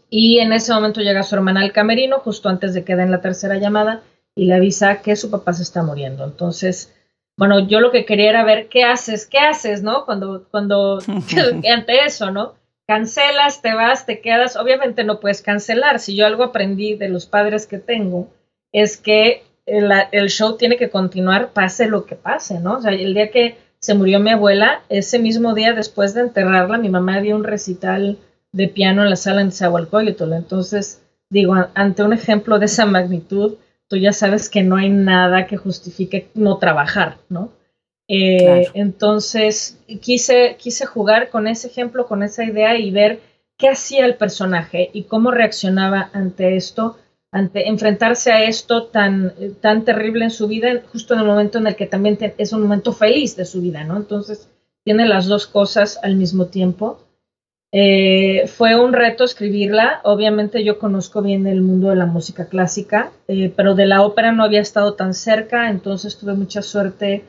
Y en ese momento llega su hermana al camerino, justo antes de que den la tercera llamada, y le avisa que su papá se está muriendo. Entonces, bueno, yo lo que quería era ver qué haces, qué haces, ¿no? Cuando, cuando, ante eso, ¿no? Cancelas, te vas, te quedas. Obviamente no puedes cancelar. Si yo algo aprendí de los padres que tengo, es que el, el show tiene que continuar, pase lo que pase, ¿no? O sea, el día que se murió mi abuela, ese mismo día después de enterrarla, mi mamá dio un recital de piano en la sala en Zahualcóyotl. Entonces, digo, ante un ejemplo de esa magnitud, tú ya sabes que no hay nada que justifique no trabajar, ¿no? Eh, entonces, quise, quise jugar con ese ejemplo, con esa idea y ver qué hacía el personaje y cómo reaccionaba ante esto, ante enfrentarse a esto tan, tan terrible en su vida, justo en el momento en el que también es un momento feliz de su vida, ¿no? Entonces, tiene las dos cosas al mismo tiempo. Eh, fue un reto escribirla. Obviamente yo conozco bien el mundo de la música clásica, eh, pero de la ópera no había estado tan cerca, entonces tuve mucha suerte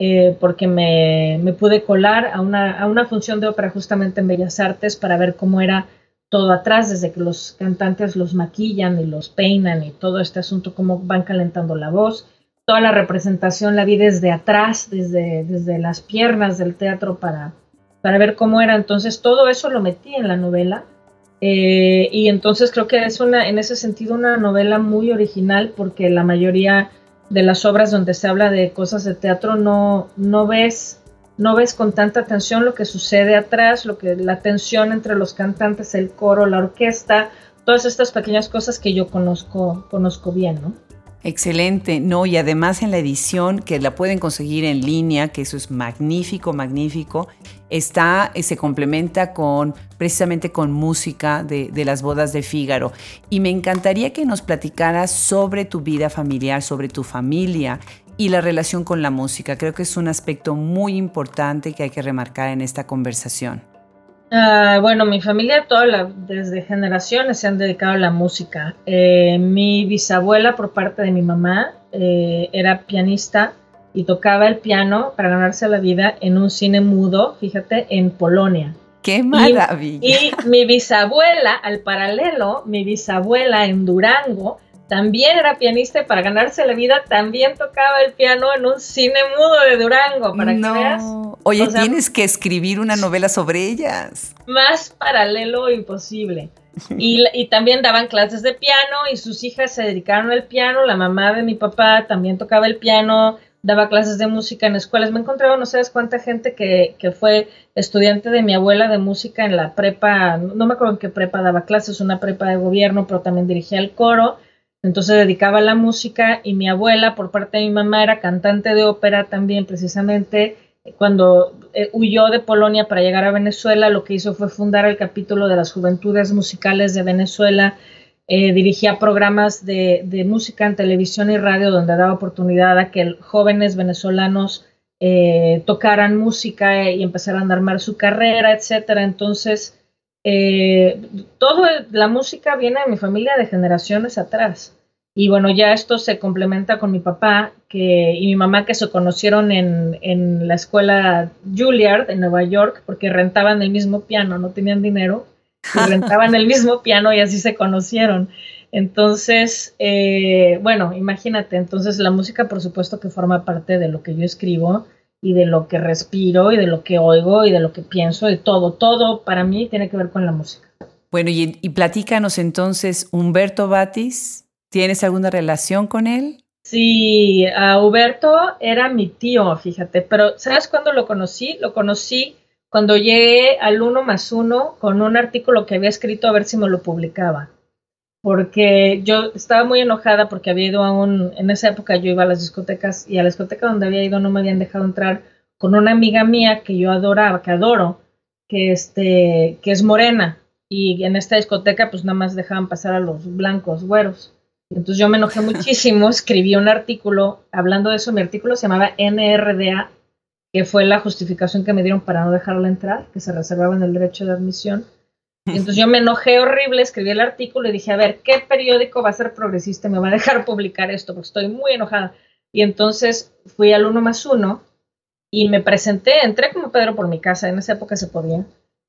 eh, porque me, me, pude colar a una, a una función de ópera justamente en Bellas Artes para ver cómo era todo atrás, desde que los cantantes los maquillan y los peinan y todo este asunto, cómo van calentando la voz. Toda la representación la vi desde atrás, desde, desde las piernas del teatro para, para ver cómo era. Entonces todo eso lo metí en la novela. Eh, y entonces creo que es una, en ese sentido, una novela muy original porque la mayoría de las obras donde se habla de cosas de teatro no, no ves no ves con tanta atención lo que sucede atrás, lo que la tensión entre los cantantes, el coro, la orquesta, todas estas pequeñas cosas que yo conozco conozco bien, ¿no? Excelente, no, y además en la edición que la pueden conseguir en línea, que eso es magnífico, magnífico, está, eh, se complementa con precisamente con música de, de, las bodas de Fígaro. Y me encantaría que nos platicaras sobre tu vida familiar, sobre tu familia y la relación con la música. Creo que es un aspecto muy importante que hay que remarcar en esta conversación. Ah, bueno, mi familia toda desde generaciones se han dedicado a la música. Eh, mi bisabuela por parte de mi mamá eh, era pianista y tocaba el piano para ganarse la vida en un cine mudo, fíjate, en Polonia. ¡Qué maravilla! y mi bisabuela, al paralelo, mi bisabuela en Durango, también era pianista y para ganarse la vida también tocaba el piano en un cine mudo de Durango, para no. que veas. Oye, tienes que escribir una novela sobre ellas. Más paralelo imposible. Y, y, también daban clases de piano y sus hijas se dedicaron al piano. La mamá de mi papá también tocaba el piano, daba clases de música en escuelas. Me he encontrado no sabes cuánta gente que, que fue estudiante de mi abuela de música en la prepa, no me acuerdo en qué prepa daba clases, una prepa de gobierno, pero también dirigía el coro entonces dedicaba a la música y mi abuela, por parte de mi mamá, era cantante de ópera también, precisamente cuando eh, huyó de Polonia para llegar a Venezuela, lo que hizo fue fundar el capítulo de las Juventudes Musicales de Venezuela. Eh, dirigía programas de, música en televisión y radio donde daba oportunidad a que jóvenes venezolanos eh, tocaran música y empezaran a armar su carrera, etcétera. Entonces, eh, todo la música viene de mi familia de generaciones atrás. Y bueno, ya esto se complementa con mi papá que, y mi mamá que se conocieron en, en la escuela Juilliard en Nueva York porque rentaban el mismo piano, no tenían dinero, y rentaban el mismo piano y así se conocieron. Entonces, eh, bueno, imagínate, entonces la música por supuesto que forma parte de lo que yo escribo y de lo que respiro y de lo que oigo y de lo que pienso y todo, todo para mí tiene que ver con la música. Bueno, y, y platícanos entonces, Humberto Batis, ¿tienes alguna relación con él? Sí, a Humberto era mi tío, fíjate, pero ¿sabes cuándo lo conocí? Lo conocí cuando llegué al uno más uno con un artículo que había escrito a ver si me lo publicaba porque yo estaba muy enojada porque había ido a un, en esa época yo iba a las discotecas y a la discoteca donde había ido no me habían dejado entrar con una amiga mía que yo adoraba, que adoro, que este, que es morena y en esta discoteca pues nada más dejaban pasar a los blancos, güeros. Entonces yo me enojé muchísimo, escribí un artículo hablando de eso, mi artículo se llamaba NRDA, que fue la justificación que me dieron para no dejarla entrar, que se reservaba en el derecho de admisión. Entonces yo me enojé horrible, escribí el artículo y dije, a ver, ¿qué periódico va a ser progresista y me va a dejar publicar esto? Porque estoy muy enojada. Y entonces fui al uno más uno y me presenté, entré como Pedro por mi casa, en esa época se podía.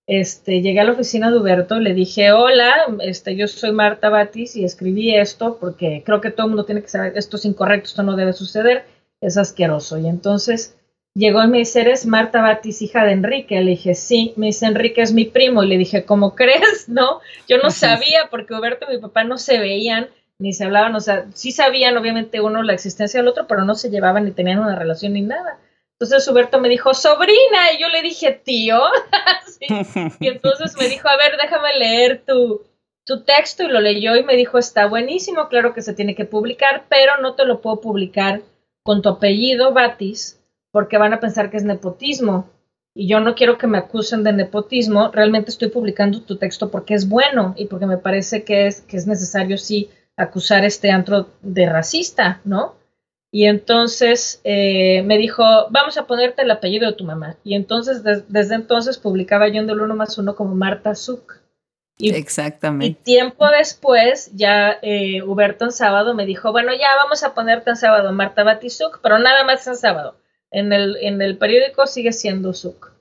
Este, llegué a la oficina de Huberto, le dije, hola, este, yo soy Marta Batis y escribí esto porque creo que todo el mundo tiene que saber, esto es incorrecto, esto no debe suceder, es asqueroso. Y entonces llegó y me dice, ¿eres Marta Batis, hija de Enrique? Le dije, sí, me dice, Enrique es mi primo. Y le dije, ¿cómo crees? No, yo no sabía porque Huberto y mi papá no se veían ni se hablaban, o sea, sí sabían obviamente uno la existencia del otro, pero no se llevaban ni tenían una relación ni nada. Entonces Huberto me dijo, sobrina, y yo le dije, tío. Y entonces me dijo, a ver, déjame leer tu, tu texto, y lo leyó y me dijo, está buenísimo, claro que se tiene que publicar, pero no te lo puedo publicar con tu apellido, Batis, porque van a pensar que es nepotismo. Y yo no quiero que me acusen de nepotismo, realmente estoy publicando tu texto porque es bueno y porque me parece que es, que es necesario, sí, acusar este antro de racista, ¿no? Y entonces eh, me dijo, vamos a ponerte el apellido de tu mamá. Y entonces, desde entonces, publicaba yo en Del Uno más Uno como Marta Zuc. Y, Exactamente. Y tiempo después, ya eh, Huberto en sábado me dijo, bueno, ya vamos a ponerte en sábado Marta Batizuk, pero nada más en sábado. En el, en el periódico sigue siendo Zuc.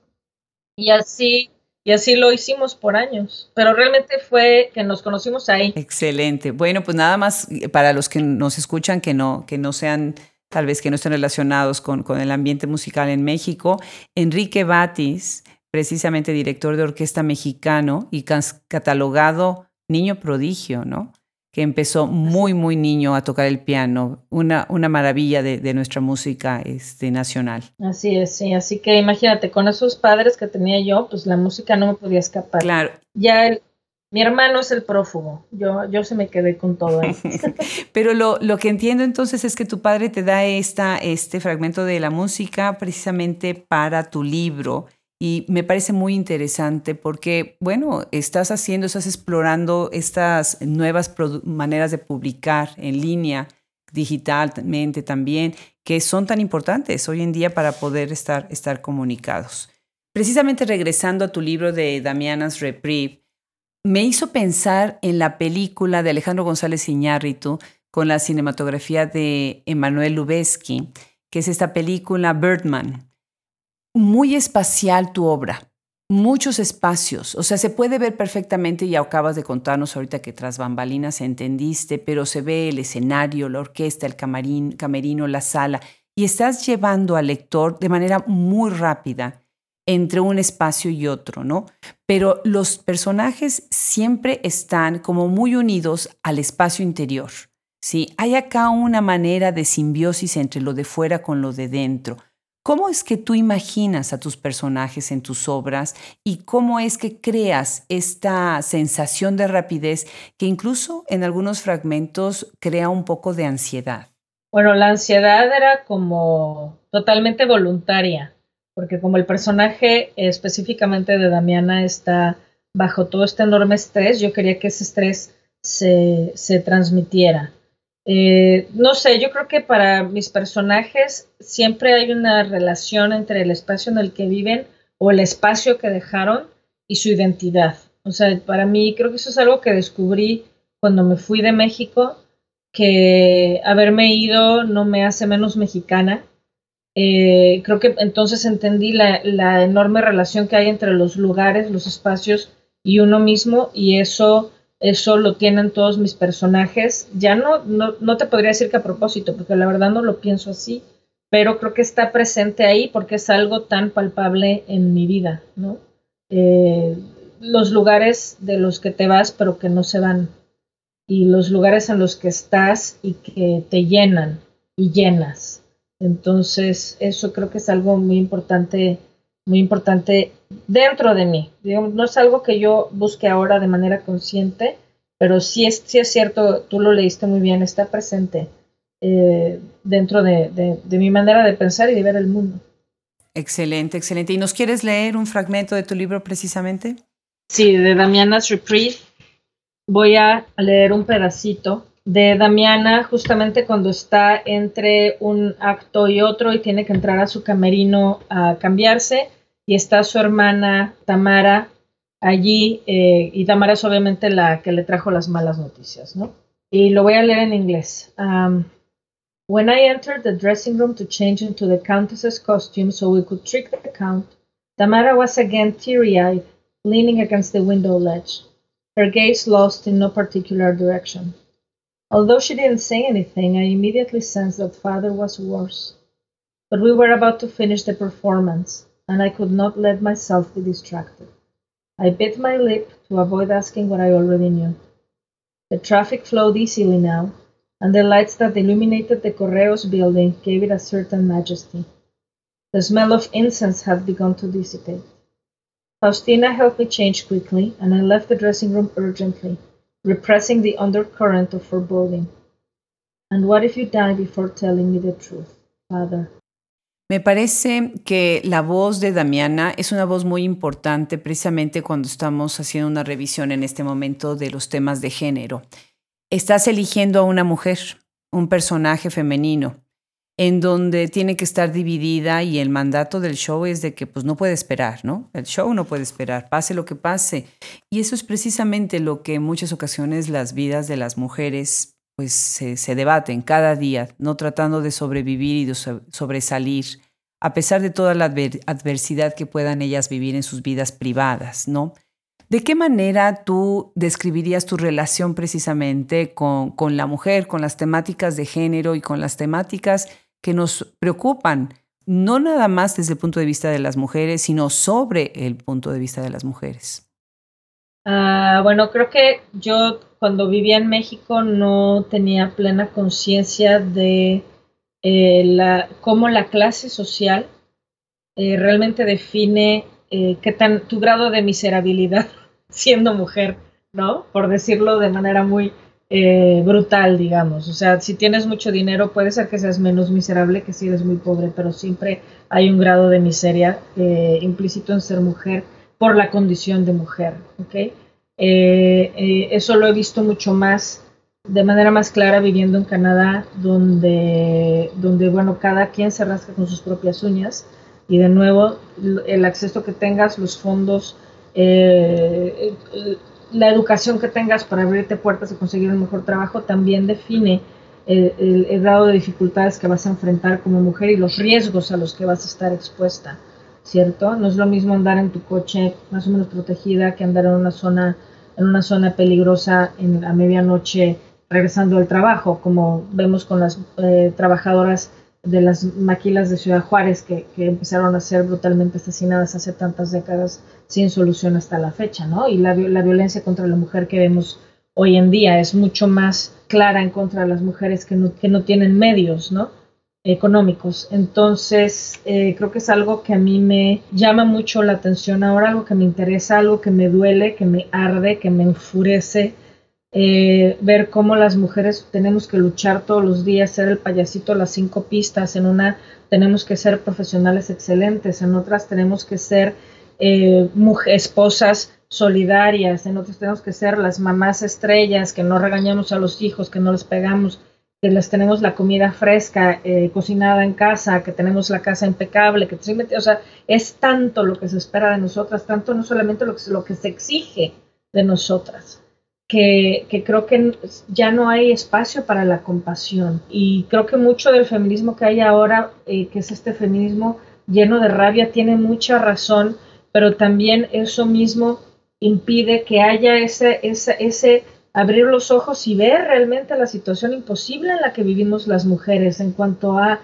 Y así y así lo hicimos por años, pero realmente fue que nos conocimos ahí. Excelente. Bueno, pues nada más eh, para los que nos escuchan que no, que no sean, tal vez que no estén relacionados con, con el ambiente musical en México, Enrique Batis, precisamente director de orquesta mexicano y catalogado niño prodigio, ¿no? Que empezó muy, muy niño a tocar el piano, una, una maravilla de, nuestra música este, nacional. Así es, sí, así que imagínate, con esos padres que tenía yo, pues la música no me podía escapar. Claro. Ya el, mi hermano es el prófugo, yo, yo se me quedé con todo ahí. Pero lo, lo, que entiendo entonces es que tu padre te da esta, este fragmento de la música precisamente para tu libro y me parece muy interesante porque, bueno, estás haciendo, estás explorando estas nuevas maneras de publicar en línea, digitalmente también, que son tan importantes hoy en día para poder estar, estar comunicados. Precisamente regresando a tu libro de Damianas Reprieve, me hizo pensar en la película de Alejandro González Iñárritu con la cinematografía de Emanuel Lubezki, que es esta película Birdman muy espacial tu obra, muchos espacios, o sea, se puede ver perfectamente, y acabas de contarnos ahorita que tras bambalinas entendiste, pero se ve el escenario, la orquesta, el camarín, camerino, la sala, y estás llevando al lector de manera muy rápida entre un espacio y otro, ¿no? Pero los personajes siempre están como muy unidos al espacio interior. ¿sí? Hay acá una manera de simbiosis entre lo de fuera con lo de dentro. ¿Cómo es que tú imaginas a tus personajes en tus obras y cómo es que creas esta sensación de rapidez que incluso en algunos fragmentos crea un poco de ansiedad? Bueno, la ansiedad era como totalmente voluntaria, porque como el personaje específicamente de Damiana está bajo todo este enorme estrés, yo quería que ese estrés se, se transmitiera. Eh, no sé, yo creo que para mis personajes siempre hay una relación entre el espacio en el que viven o el espacio que dejaron y su identidad. O sea, para mí creo que eso es algo que descubrí cuando me fui de México, que haberme ido no me hace menos mexicana. Eh, creo que entonces entendí la, la enorme relación que hay entre los lugares, los espacios y uno mismo y eso eso lo tienen todos mis personajes. Ya no, no, te podría decir que a propósito, porque la verdad no lo pienso así, pero creo que está presente ahí porque es algo tan palpable en mi vida, ¿no? Eh, los lugares de los que te vas pero que no se van y los lugares en los que estás y que te llenan y llenas. Entonces, eso creo que es algo muy importante muy importante dentro de mí. no es algo que yo busque ahora de manera consciente, pero sí es, sí es cierto, tú lo leíste muy bien, está presente eh, dentro de, mi manera de pensar y de ver el mundo. Excelente, excelente. ¿Y nos quieres leer un fragmento de tu libro precisamente? Sí, de Damiana's Reprieve. Voy a leer un pedacito de Damiana justamente cuando está entre un acto y otro y tiene que entrar a su camerino a cambiarse y está su hermana Tamara allí eh, y Tamara es obviamente la que le trajo las malas noticias, ¿no? Y lo voy a leer en inglés. Um, when I entered the dressing room to change into the countess's costume so we could trick the count, Tamara was again teary-eyed, leaning against the window ledge, her gaze lost in no particular direction. Although she didn't say anything, I immediately sensed that father was worse. But we were about to finish the performance, and I could not let myself be distracted. I bit my lip to avoid asking what I already knew. The traffic flowed easily now, and the lights that illuminated the Correos building gave it a certain majesty. The smell of incense had begun to dissipate. Faustina helped me change quickly, and I left the dressing room urgently, repressing the undercurrent of foreboding. And what if you die before telling me the truth, Father? Me parece que la voz de Damiana es una voz muy importante precisamente cuando estamos haciendo una revisión en este momento de los temas de género. Estás eligiendo a una mujer, un personaje femenino, en donde tiene que estar dividida y el mandato del show es de que pues no puede esperar, ¿no? El show no puede esperar, pase lo que pase. Y eso es precisamente lo que en muchas ocasiones las vidas de las mujeres pues se, debaten cada día, no tratando de sobrevivir y de sobresalir, a pesar de toda la adversidad que puedan ellas vivir en sus vidas privadas, ¿no? ¿De qué manera tú describirías tu relación precisamente con, con la mujer, con las temáticas de género y con las temáticas que nos preocupan, no nada más desde el punto de vista de las mujeres, sino sobre el punto de vista de las mujeres? Ah, bueno, creo que yo cuando vivía en México no tenía plena conciencia de eh, la, cómo la clase social eh, realmente define eh, qué tan tu grado de miserabilidad siendo mujer, ¿no? Por decirlo de manera muy eh, brutal, digamos. O sea, si tienes mucho dinero, puede ser que seas menos miserable que si eres muy pobre, pero siempre hay un grado de miseria eh, implícito en ser mujer por la condición de mujer. Eh, eso lo he visto mucho más, de manera más clara viviendo en Canadá, donde, donde, bueno, cada quien se rasca con sus propias uñas y de nuevo el acceso que tengas, los fondos, la educación que tengas para abrirte puertas y conseguir un mejor trabajo también define el, grado de dificultades que vas a enfrentar como mujer y los riesgos a los que vas a estar expuesta, ¿cierto? No es lo mismo andar en tu coche más o menos protegida que andar en una zona, en una zona peligrosa en, a medianoche regresando al trabajo, como vemos con las eh, trabajadoras de las maquilas de Ciudad Juárez que, empezaron a ser brutalmente asesinadas hace tantas décadas sin solución hasta la fecha, ¿no? Y la, la, violencia contra la mujer que vemos hoy en día es mucho más clara en contra de las mujeres que no, que no tienen medios, ¿no? económicos. Entonces, eh, creo que es algo que a mí me llama mucho la atención ahora, algo que me interesa, algo que me duele, que me arde, que me enfurece, eh, ver cómo las mujeres tenemos que luchar todos los días, ser el payasito las cinco pistas, en una tenemos que ser profesionales excelentes, en otras tenemos que ser eh, esposas solidarias, en otras tenemos que ser las mamás estrellas, que no regañamos a los hijos, que no les pegamos, que les tenemos la comida fresca, eh, cocinada en casa, que tenemos la casa impecable, que o sea, es tanto lo que se espera de nosotras, tanto no solamente lo que, lo que se exige de nosotras que, creo que ya no hay espacio para la compasión. Y creo que mucho del feminismo que hay ahora, eh, que es este feminismo lleno de rabia, tiene mucha razón, pero también eso mismo impide que haya ese, ese, ese abrir los ojos y ver realmente la situación imposible en la que vivimos las mujeres en cuanto a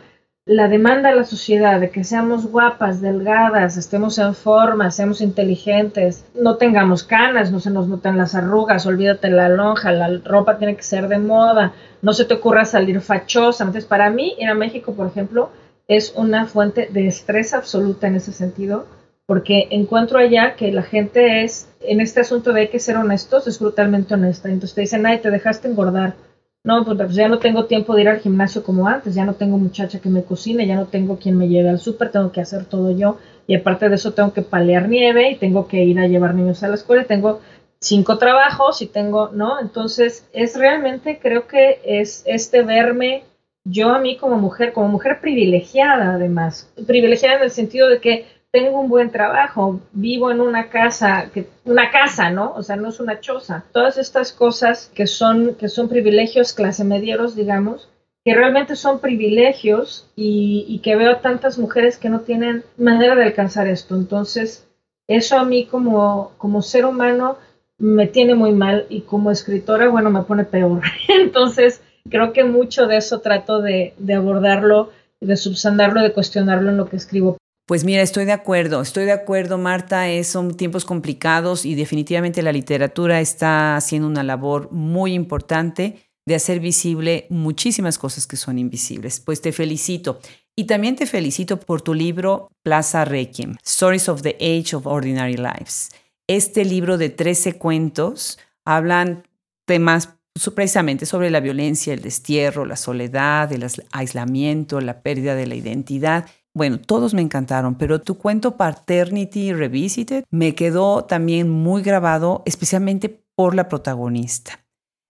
la demanda de la sociedad de que seamos guapas, delgadas, estemos en forma, seamos inteligentes, no tengamos canas, no se nos noten las arrugas, olvídate la lonja, la ropa tiene que ser de moda, no se te ocurra salir fachosa. Entonces, para mí, ir a México, por ejemplo, es una fuente de estrés absoluta en ese sentido, porque encuentro allá que la gente es, en este asunto de hay que ser honestos, es brutalmente honesta. Entonces te dicen, ay, te dejaste engordar no, pues, pues ya no tengo tiempo de ir al gimnasio como antes, ya no tengo muchacha que me cocine, ya no tengo quien me lleve al súper, tengo que hacer todo yo y aparte de eso tengo que palear nieve y tengo que ir a llevar niños a la escuela y tengo cinco trabajos y tengo, ¿no? Entonces, es realmente, creo que es este verme yo a mí como mujer, como mujer privilegiada además, privilegiada en el sentido de que tengo un buen trabajo, vivo en una casa, que, una casa, ¿no? O sea, no es una choza. Todas estas cosas que son, que son privilegios clase medieros, digamos, que realmente son privilegios y, que veo tantas mujeres que no tienen manera de alcanzar esto. Entonces, eso a mí como, como ser humano me tiene muy mal y como escritora, bueno, me pone peor. Entonces, creo que mucho de eso trato de, de abordarlo, de subsanarlo, de cuestionarlo en lo que escribo. Pues mira, estoy de acuerdo, estoy de acuerdo, Marta, es, son tiempos complicados y definitivamente la literatura está haciendo una labor muy importante de hacer visible muchísimas cosas que son invisibles. Pues te felicito. Y también te felicito por tu libro Plaza Requiem, Stories of the Age of Ordinary Lives. Este libro de 13 cuentos hablan temas precisamente sobre la violencia, el destierro, la soledad, el aislamiento, la pérdida de la identidad bueno, todos me encantaron, pero tu cuento Paternity Revisited me quedó también muy grabado, especialmente por la protagonista.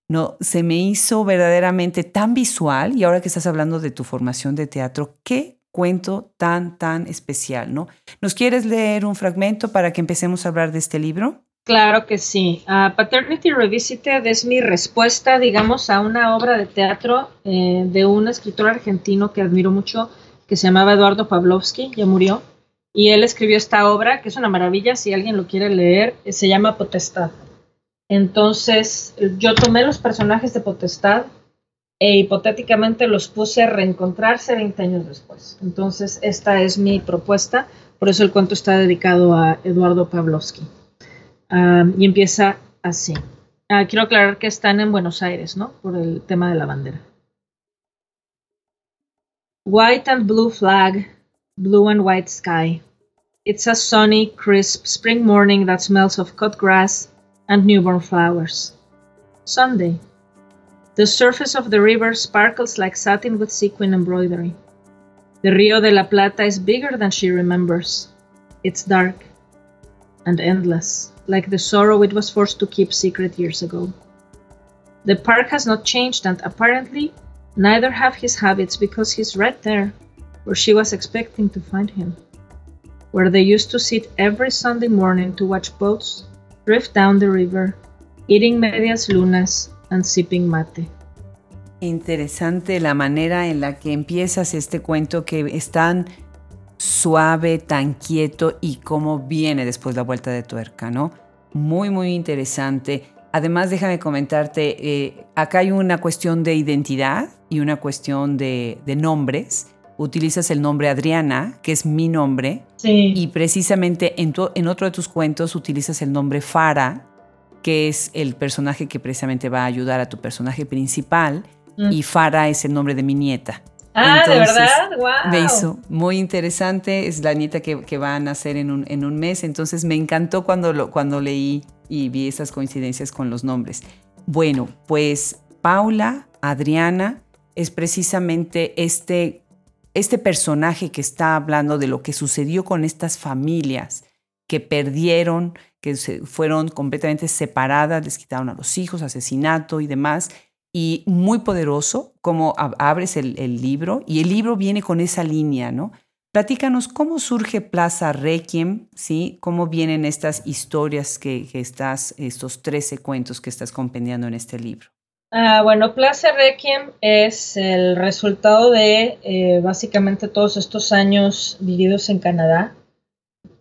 No, se me hizo verdaderamente tan visual y ahora que estás hablando de tu formación de teatro, qué cuento tan, tan especial, ¿no? ¿Nos quieres leer un fragmento para que empecemos a hablar de este libro? Claro que sí. Paternity Revisited es mi respuesta, digamos, a una obra de teatro eh, de un escritor argentino que admiro mucho, que se llamaba Eduardo Pavlovsky, ya murió, y él escribió esta obra, que es una maravilla, si alguien lo quiere leer, se llama Potestad. Entonces, yo tomé los personajes de Potestad e hipotéticamente los puse a reencontrarse 20 años después. Entonces, esta es mi propuesta, por eso el cuento está dedicado a Eduardo Pavlovsky. Ah, y empieza así. Ah, quiero aclarar que están en Buenos Aires, ¿no? Por el tema de la bandera. White and blue flag, blue and white sky. It's a sunny, crisp spring morning that smells of cut grass and newborn flowers. Sunday. The surface of the river sparkles like satin with sequin embroidery. The Rio de la Plata is bigger than she remembers. It's dark and endless, like the sorrow it was forced to keep secret years ago. The park has not changed, and apparently Neither have his habits because he's right there, where she was expecting to find him, where they used to sit every Sunday morning to watch boats drift down the river, eating medias lunas and sipping mate. Interesante la manera en la que empiezas este cuento que es tan suave, tan quieto y cómo viene después la vuelta de tuerca, ¿no? Muy, muy interesante. Además, déjame comentarte, eh, acá hay una cuestión de identidad y una cuestión de, nombres. Utilizas el nombre Adriana, que es mi nombre, y precisamente en, en otro de tus cuentos utilizas el nombre Fara, que es el personaje que precisamente va a ayudar a tu personaje principal, mm. y Fara es el nombre de mi nieta. Ah, ¿de verdad? ¡Wow! Me hizo muy interesante, es la nieta que, que va a nacer en un, en un, mes, entonces me encantó cuando, lo, cuando leí y vi esas coincidencias con los nombres. Bueno, pues Paula, Adriana, es precisamente este, este personaje que está hablando de lo que sucedió con estas familias que perdieron, que se fueron completamente separadas, les quitaron a los hijos, asesinato y demás. Y muy poderoso, como abres el, libro, y el libro viene con esa línea, ¿no? Platícanos cómo surge Plaza Requiem, ¿sí? ¿Cómo vienen estas historias que, estás, estos 13 cuentos que estás compendiando en este libro? Ah, bueno, Plaza Requiem es el resultado de eh, básicamente todos estos años vividos en Canadá.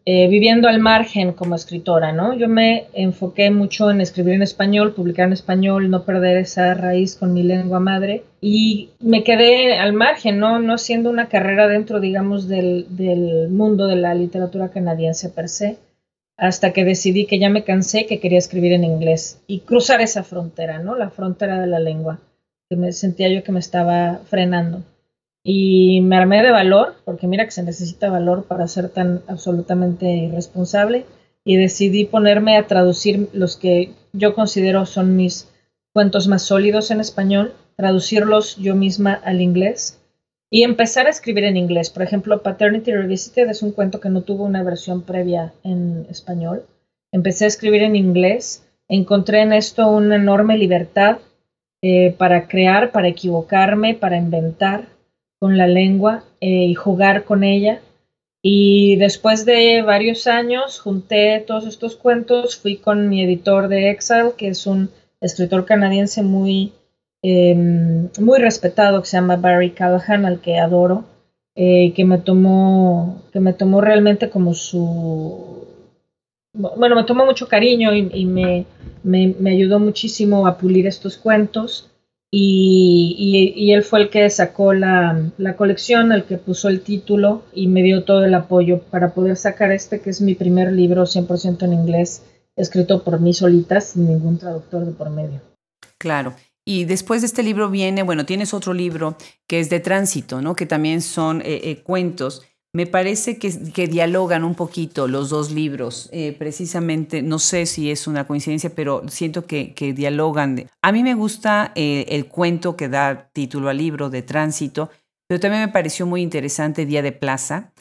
Eh, viviendo al margen como escritora, ¿no? Yo me enfoqué mucho en escribir en español, publicar en español, no perder esa raíz con mi lengua madre y me quedé al margen, ¿no? No haciendo una carrera dentro, digamos, del, del mundo de la literatura canadiense per se, hasta que decidí que ya me cansé, que quería escribir en inglés y cruzar esa frontera, ¿no? La frontera de la lengua, que me sentía yo que me estaba frenando. Y me armé de valor, porque mira que se necesita valor para ser tan absolutamente irresponsable, y decidí ponerme a traducir los que yo considero son mis cuentos más sólidos en español, traducirlos yo misma al inglés y empezar a escribir en inglés. Por ejemplo, Paternity Revisited es un cuento que no tuvo una versión previa en español. Empecé a escribir en inglés encontré en esto una enorme libertad eh, para crear, para equivocarme, para inventar con la lengua eh, y jugar con ella. Y después de varios años junté todos estos cuentos, fui con mi editor de Exile, que es un escritor canadiense muy, em, muy respetado, que se llama Barry Callahan, al que adoro, eh, que, me tomó, que me tomó realmente como su... Bueno, me tomó mucho cariño y, me, me, ayudó muchísimo a pulir estos cuentos. Y, él fue el que sacó la, la, colección, el que puso el título y me dio todo el apoyo para poder sacar este, que es mi primer libro 100% en inglés, escrito por mí solita, sin ningún traductor de por medio. Claro. Y después de este libro viene, bueno, tienes otro libro que es de tránsito, ¿no? Que también son eh, eh, cuentos. Me parece que, que, dialogan un poquito los dos libros, eh, precisamente, no sé si es una coincidencia, pero siento que, que dialogan. A mí me gusta el cuento que da título al libro de tránsito, pero también me pareció muy interesante Día de Plaza,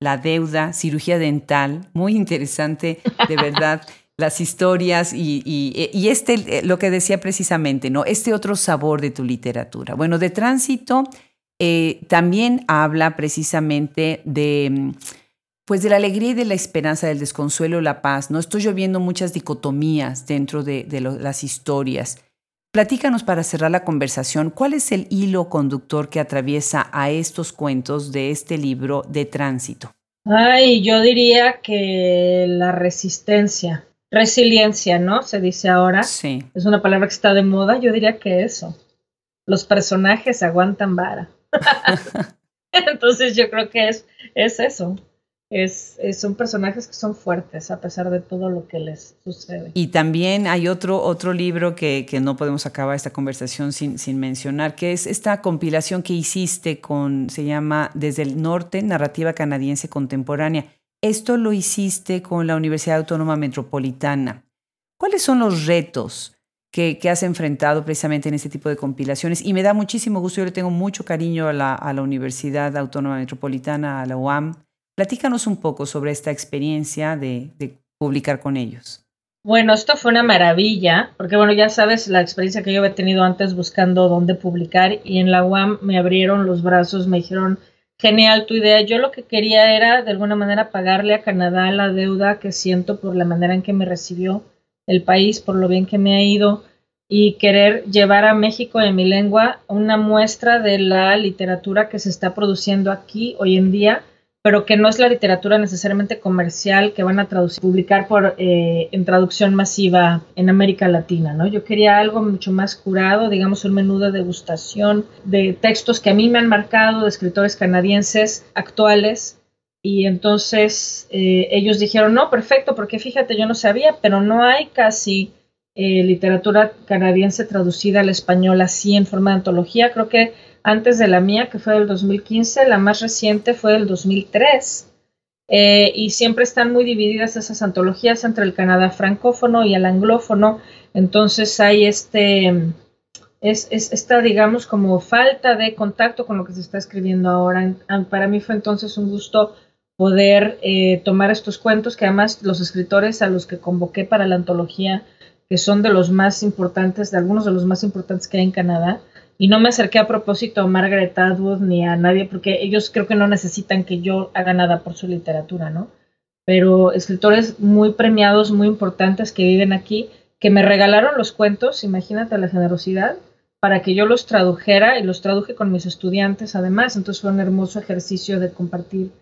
la deuda, cirugía dental, muy interesante, de verdad. las historias y, y, este, eh, lo que decía precisamente, ¿no? Este otro sabor de tu literatura. Bueno, de tránsito eh, también habla precisamente de, mm, pues de la alegría y de la esperanza, del desconsuelo, la paz. No estoy lloviendo muchas dicotomías dentro de, las historias. Platícanos para cerrar la conversación, ¿cuál es el hilo conductor que atraviesa a estos cuentos de este libro de tránsito? Ay, yo diría que la resistencia, resiliencia, ¿no? Se dice ahora. Sí. Es una palabra que está de moda. Yo diría que eso. Los personajes aguantan vara. Entonces yo creo que es, es eso. Es, son personajes que son fuertes a pesar de todo lo que les sucede. Y también hay otro, otro libro que, que no podemos acabar esta conversación sin, sin, mencionar, que es esta compilación que hiciste con, se llama Desde el Norte, Narrativa Canadiense Contemporánea. Esto lo hiciste con la Universidad Autónoma Metropolitana. ¿Cuáles son los retos que, has enfrentado precisamente en este tipo de compilaciones? Y me da muchísimo gusto, yo le tengo mucho cariño a la, Universidad Autónoma Metropolitana, a la UAM. Platícanos un poco sobre esta experiencia de, de publicar con ellos. Bueno, esto fue una maravilla, porque bueno, ya sabes la experiencia que yo había tenido antes buscando dónde publicar y en la UAM me abrieron los brazos, me dijeron, genial tu idea. Yo lo que quería era, de alguna manera, pagarle a Canadá la deuda que siento por la manera en que me recibió el país, por lo bien que me ha ido, y querer llevar a México en mi lengua una muestra de la literatura que se está produciendo aquí hoy en día pero que no es la literatura necesariamente comercial que van a traducir, publicar por, eh, en traducción masiva en América Latina, ¿no? Yo quería algo mucho más curado, digamos un menú de degustación de textos que a mí me han marcado, de escritores canadienses actuales, y entonces eh, ellos dijeron, no, perfecto, porque fíjate, yo no sabía, pero no hay casi eh, literatura canadiense traducida al español así en forma de antología, creo que antes de la mía, que fue del 2015, la más reciente fue del 2003. Eh, y siempre están muy divididas esas antologías entre el Canadá francófono y el anglófono. Entonces hay este, es, esta, digamos, como falta de contacto con lo que se está escribiendo ahora. Para mí fue entonces un gusto poder eh, tomar estos cuentos, que además los escritores a los que convoqué para la antología, que son de los más importantes, de algunos de los más importantes que hay en Canadá, y no me acerqué a propósito a Margaret Atwood ni a nadie, porque ellos creo que no necesitan que yo haga nada por su literatura, ¿no? Pero escritores muy premiados, muy importantes que viven aquí, que me regalaron los cuentos, imagínate la generosidad, para que yo los tradujera y los traduje con mis estudiantes además. Entonces fue un hermoso ejercicio de compartir,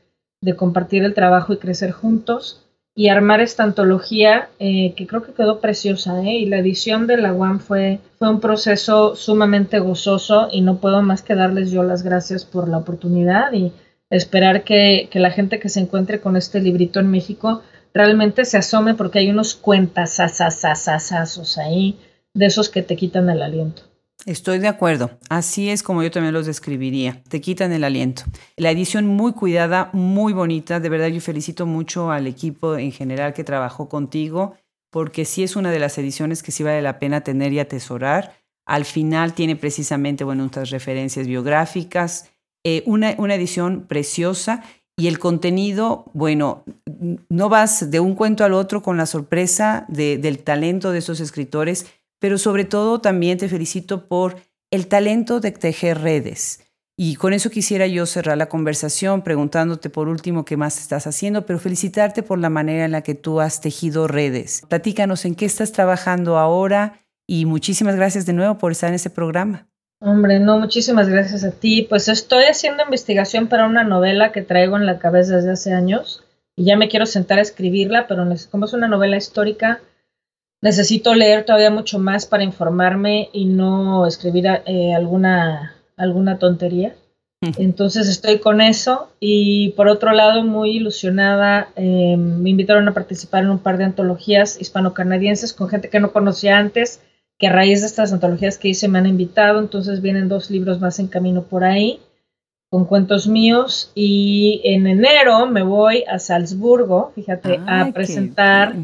de compartir el trabajo y crecer juntos y armar esta antología eh, que creo que quedó preciosa. ¿eh? Y la edición de la UAM fue, fue un proceso sumamente gozoso y no puedo más que darles yo las gracias por la oportunidad y esperar que, que la gente que se encuentre con este librito en México realmente se asome porque hay unos cuentas ahí de esos que te quitan el aliento. Estoy de acuerdo. Así es como yo también los describiría. Te quitan el aliento. La edición muy cuidada, muy bonita. De verdad yo felicito mucho al equipo en general que trabajó contigo, porque sí es una de las ediciones que sí vale la pena tener y atesorar. Al final tiene precisamente, bueno, unas referencias biográficas, eh, una, una edición preciosa y el contenido, bueno, no vas de un cuento al otro con la sorpresa del talento de esos escritores, pero sobre todo también te felicito por el talento de tejer redes. Y con eso quisiera yo cerrar la conversación preguntándote por último qué más estás haciendo, pero felicitarte por la manera en la que tú has tejido redes. Platícanos en qué estás trabajando ahora y muchísimas gracias de nuevo por estar en este programa. Hombre, no, muchísimas gracias a ti. Pues estoy haciendo investigación para una novela que traigo en la cabeza desde hace años y ya me quiero sentar a escribirla, pero como es una novela histórica, necesito leer todavía mucho más para informarme y no escribir eh, alguna, alguna tontería. Entonces estoy con eso. Y por otro lado muy ilusionada, eh, me invitaron a participar en un par de antologías hispano-canadienses con gente que no conocía antes, que a raíz de estas antologías que hice me han invitado, entonces vienen dos libros más en camino por ahí con cuentos míos. Y en enero me voy a Salzburgo, fíjate, a presentar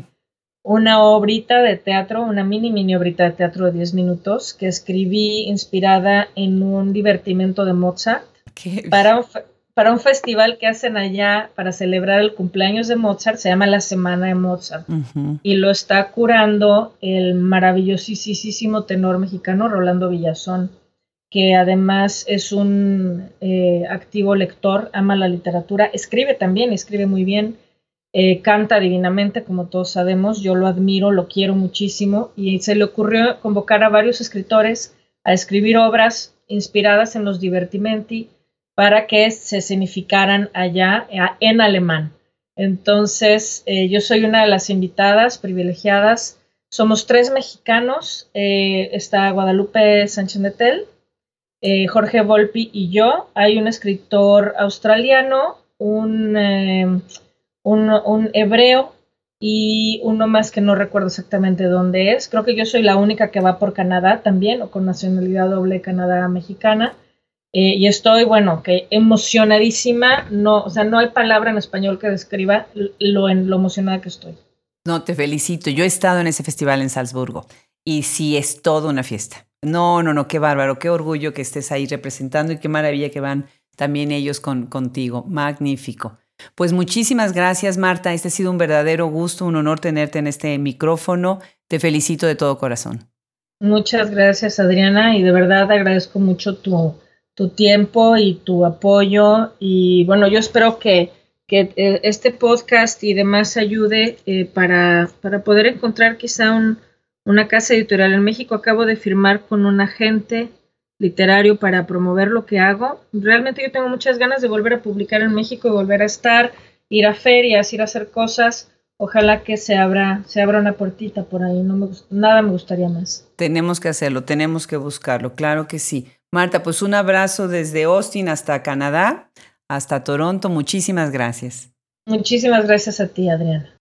una obrita de teatro, una mini mini obrita de teatro de 10 minutos que escribí inspirada en un divertimento de Mozart para un, para un festival que hacen allá para celebrar el cumpleaños de Mozart, se llama la Semana de Mozart. Y lo está curando el maravillosísimo tenor mexicano Rolando Villazón que además es un eh, activo lector, ama la literatura, escribe también, escribe muy bien eh, canta divinamente, como todos sabemos, yo lo admiro, lo quiero muchísimo, y se le ocurrió convocar a varios escritores a escribir obras inspiradas en los divertimenti para que se significaran allá eh, en alemán. Entonces, eh, yo soy una de las invitadas privilegiadas. Somos tres mexicanos. está Guadalupe Sánchez Netel, Jorge Volpi y yo. Hay un escritor australiano, un un, hebreo y uno más que no recuerdo exactamente dónde es. Creo que yo soy la única que va por Canadá también, o con nacionalidad doble Canadá-mexicana. Eh, y estoy, bueno, que emocionadísima. No, o sea, no hay palabra en español que describa lo, en, lo emocionada que estoy. No, te felicito. Yo he estado en ese festival en Salzburgo y sí es toda una fiesta. No, no, no, qué bárbaro, qué orgullo que estés ahí representando y qué maravilla que van también ellos con, contigo. Magnífico. Pues muchísimas gracias, Marta. Este ha sido un verdadero gusto, un honor tenerte en este micrófono. Te felicito de todo corazón. Muchas gracias, Adriana, y de verdad agradezco mucho tu, tu tiempo y tu apoyo. Y bueno, yo espero que, que eh, este podcast y demás ayude eh, para, para, poder encontrar quizá un, una casa editorial en México. Acabo de firmar con un agente literario para promover lo que hago. Realmente yo tengo muchas ganas de volver a publicar en México y volver a estar, ir a ferias, ir a hacer cosas. Ojalá que se abra, se abra una puertita por ahí. No me, nada me gustaría más. Tenemos que hacerlo, tenemos que buscarlo, claro que sí. Marta, pues un abrazo desde Austin hasta Canadá, hasta Toronto. Muchísimas gracias. Muchísimas gracias a ti, Adriana.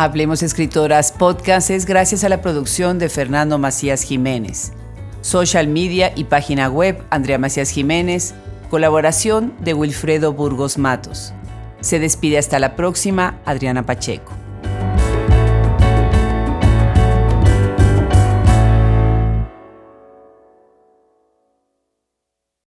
Hablemos Escritoras Podcast es gracias a la producción de Fernando Macías Jiménez. Social media y página web Andrea Macías Jiménez. Colaboración de Wilfredo Burgos Matos. Se despide hasta la próxima Adriana Pacheco.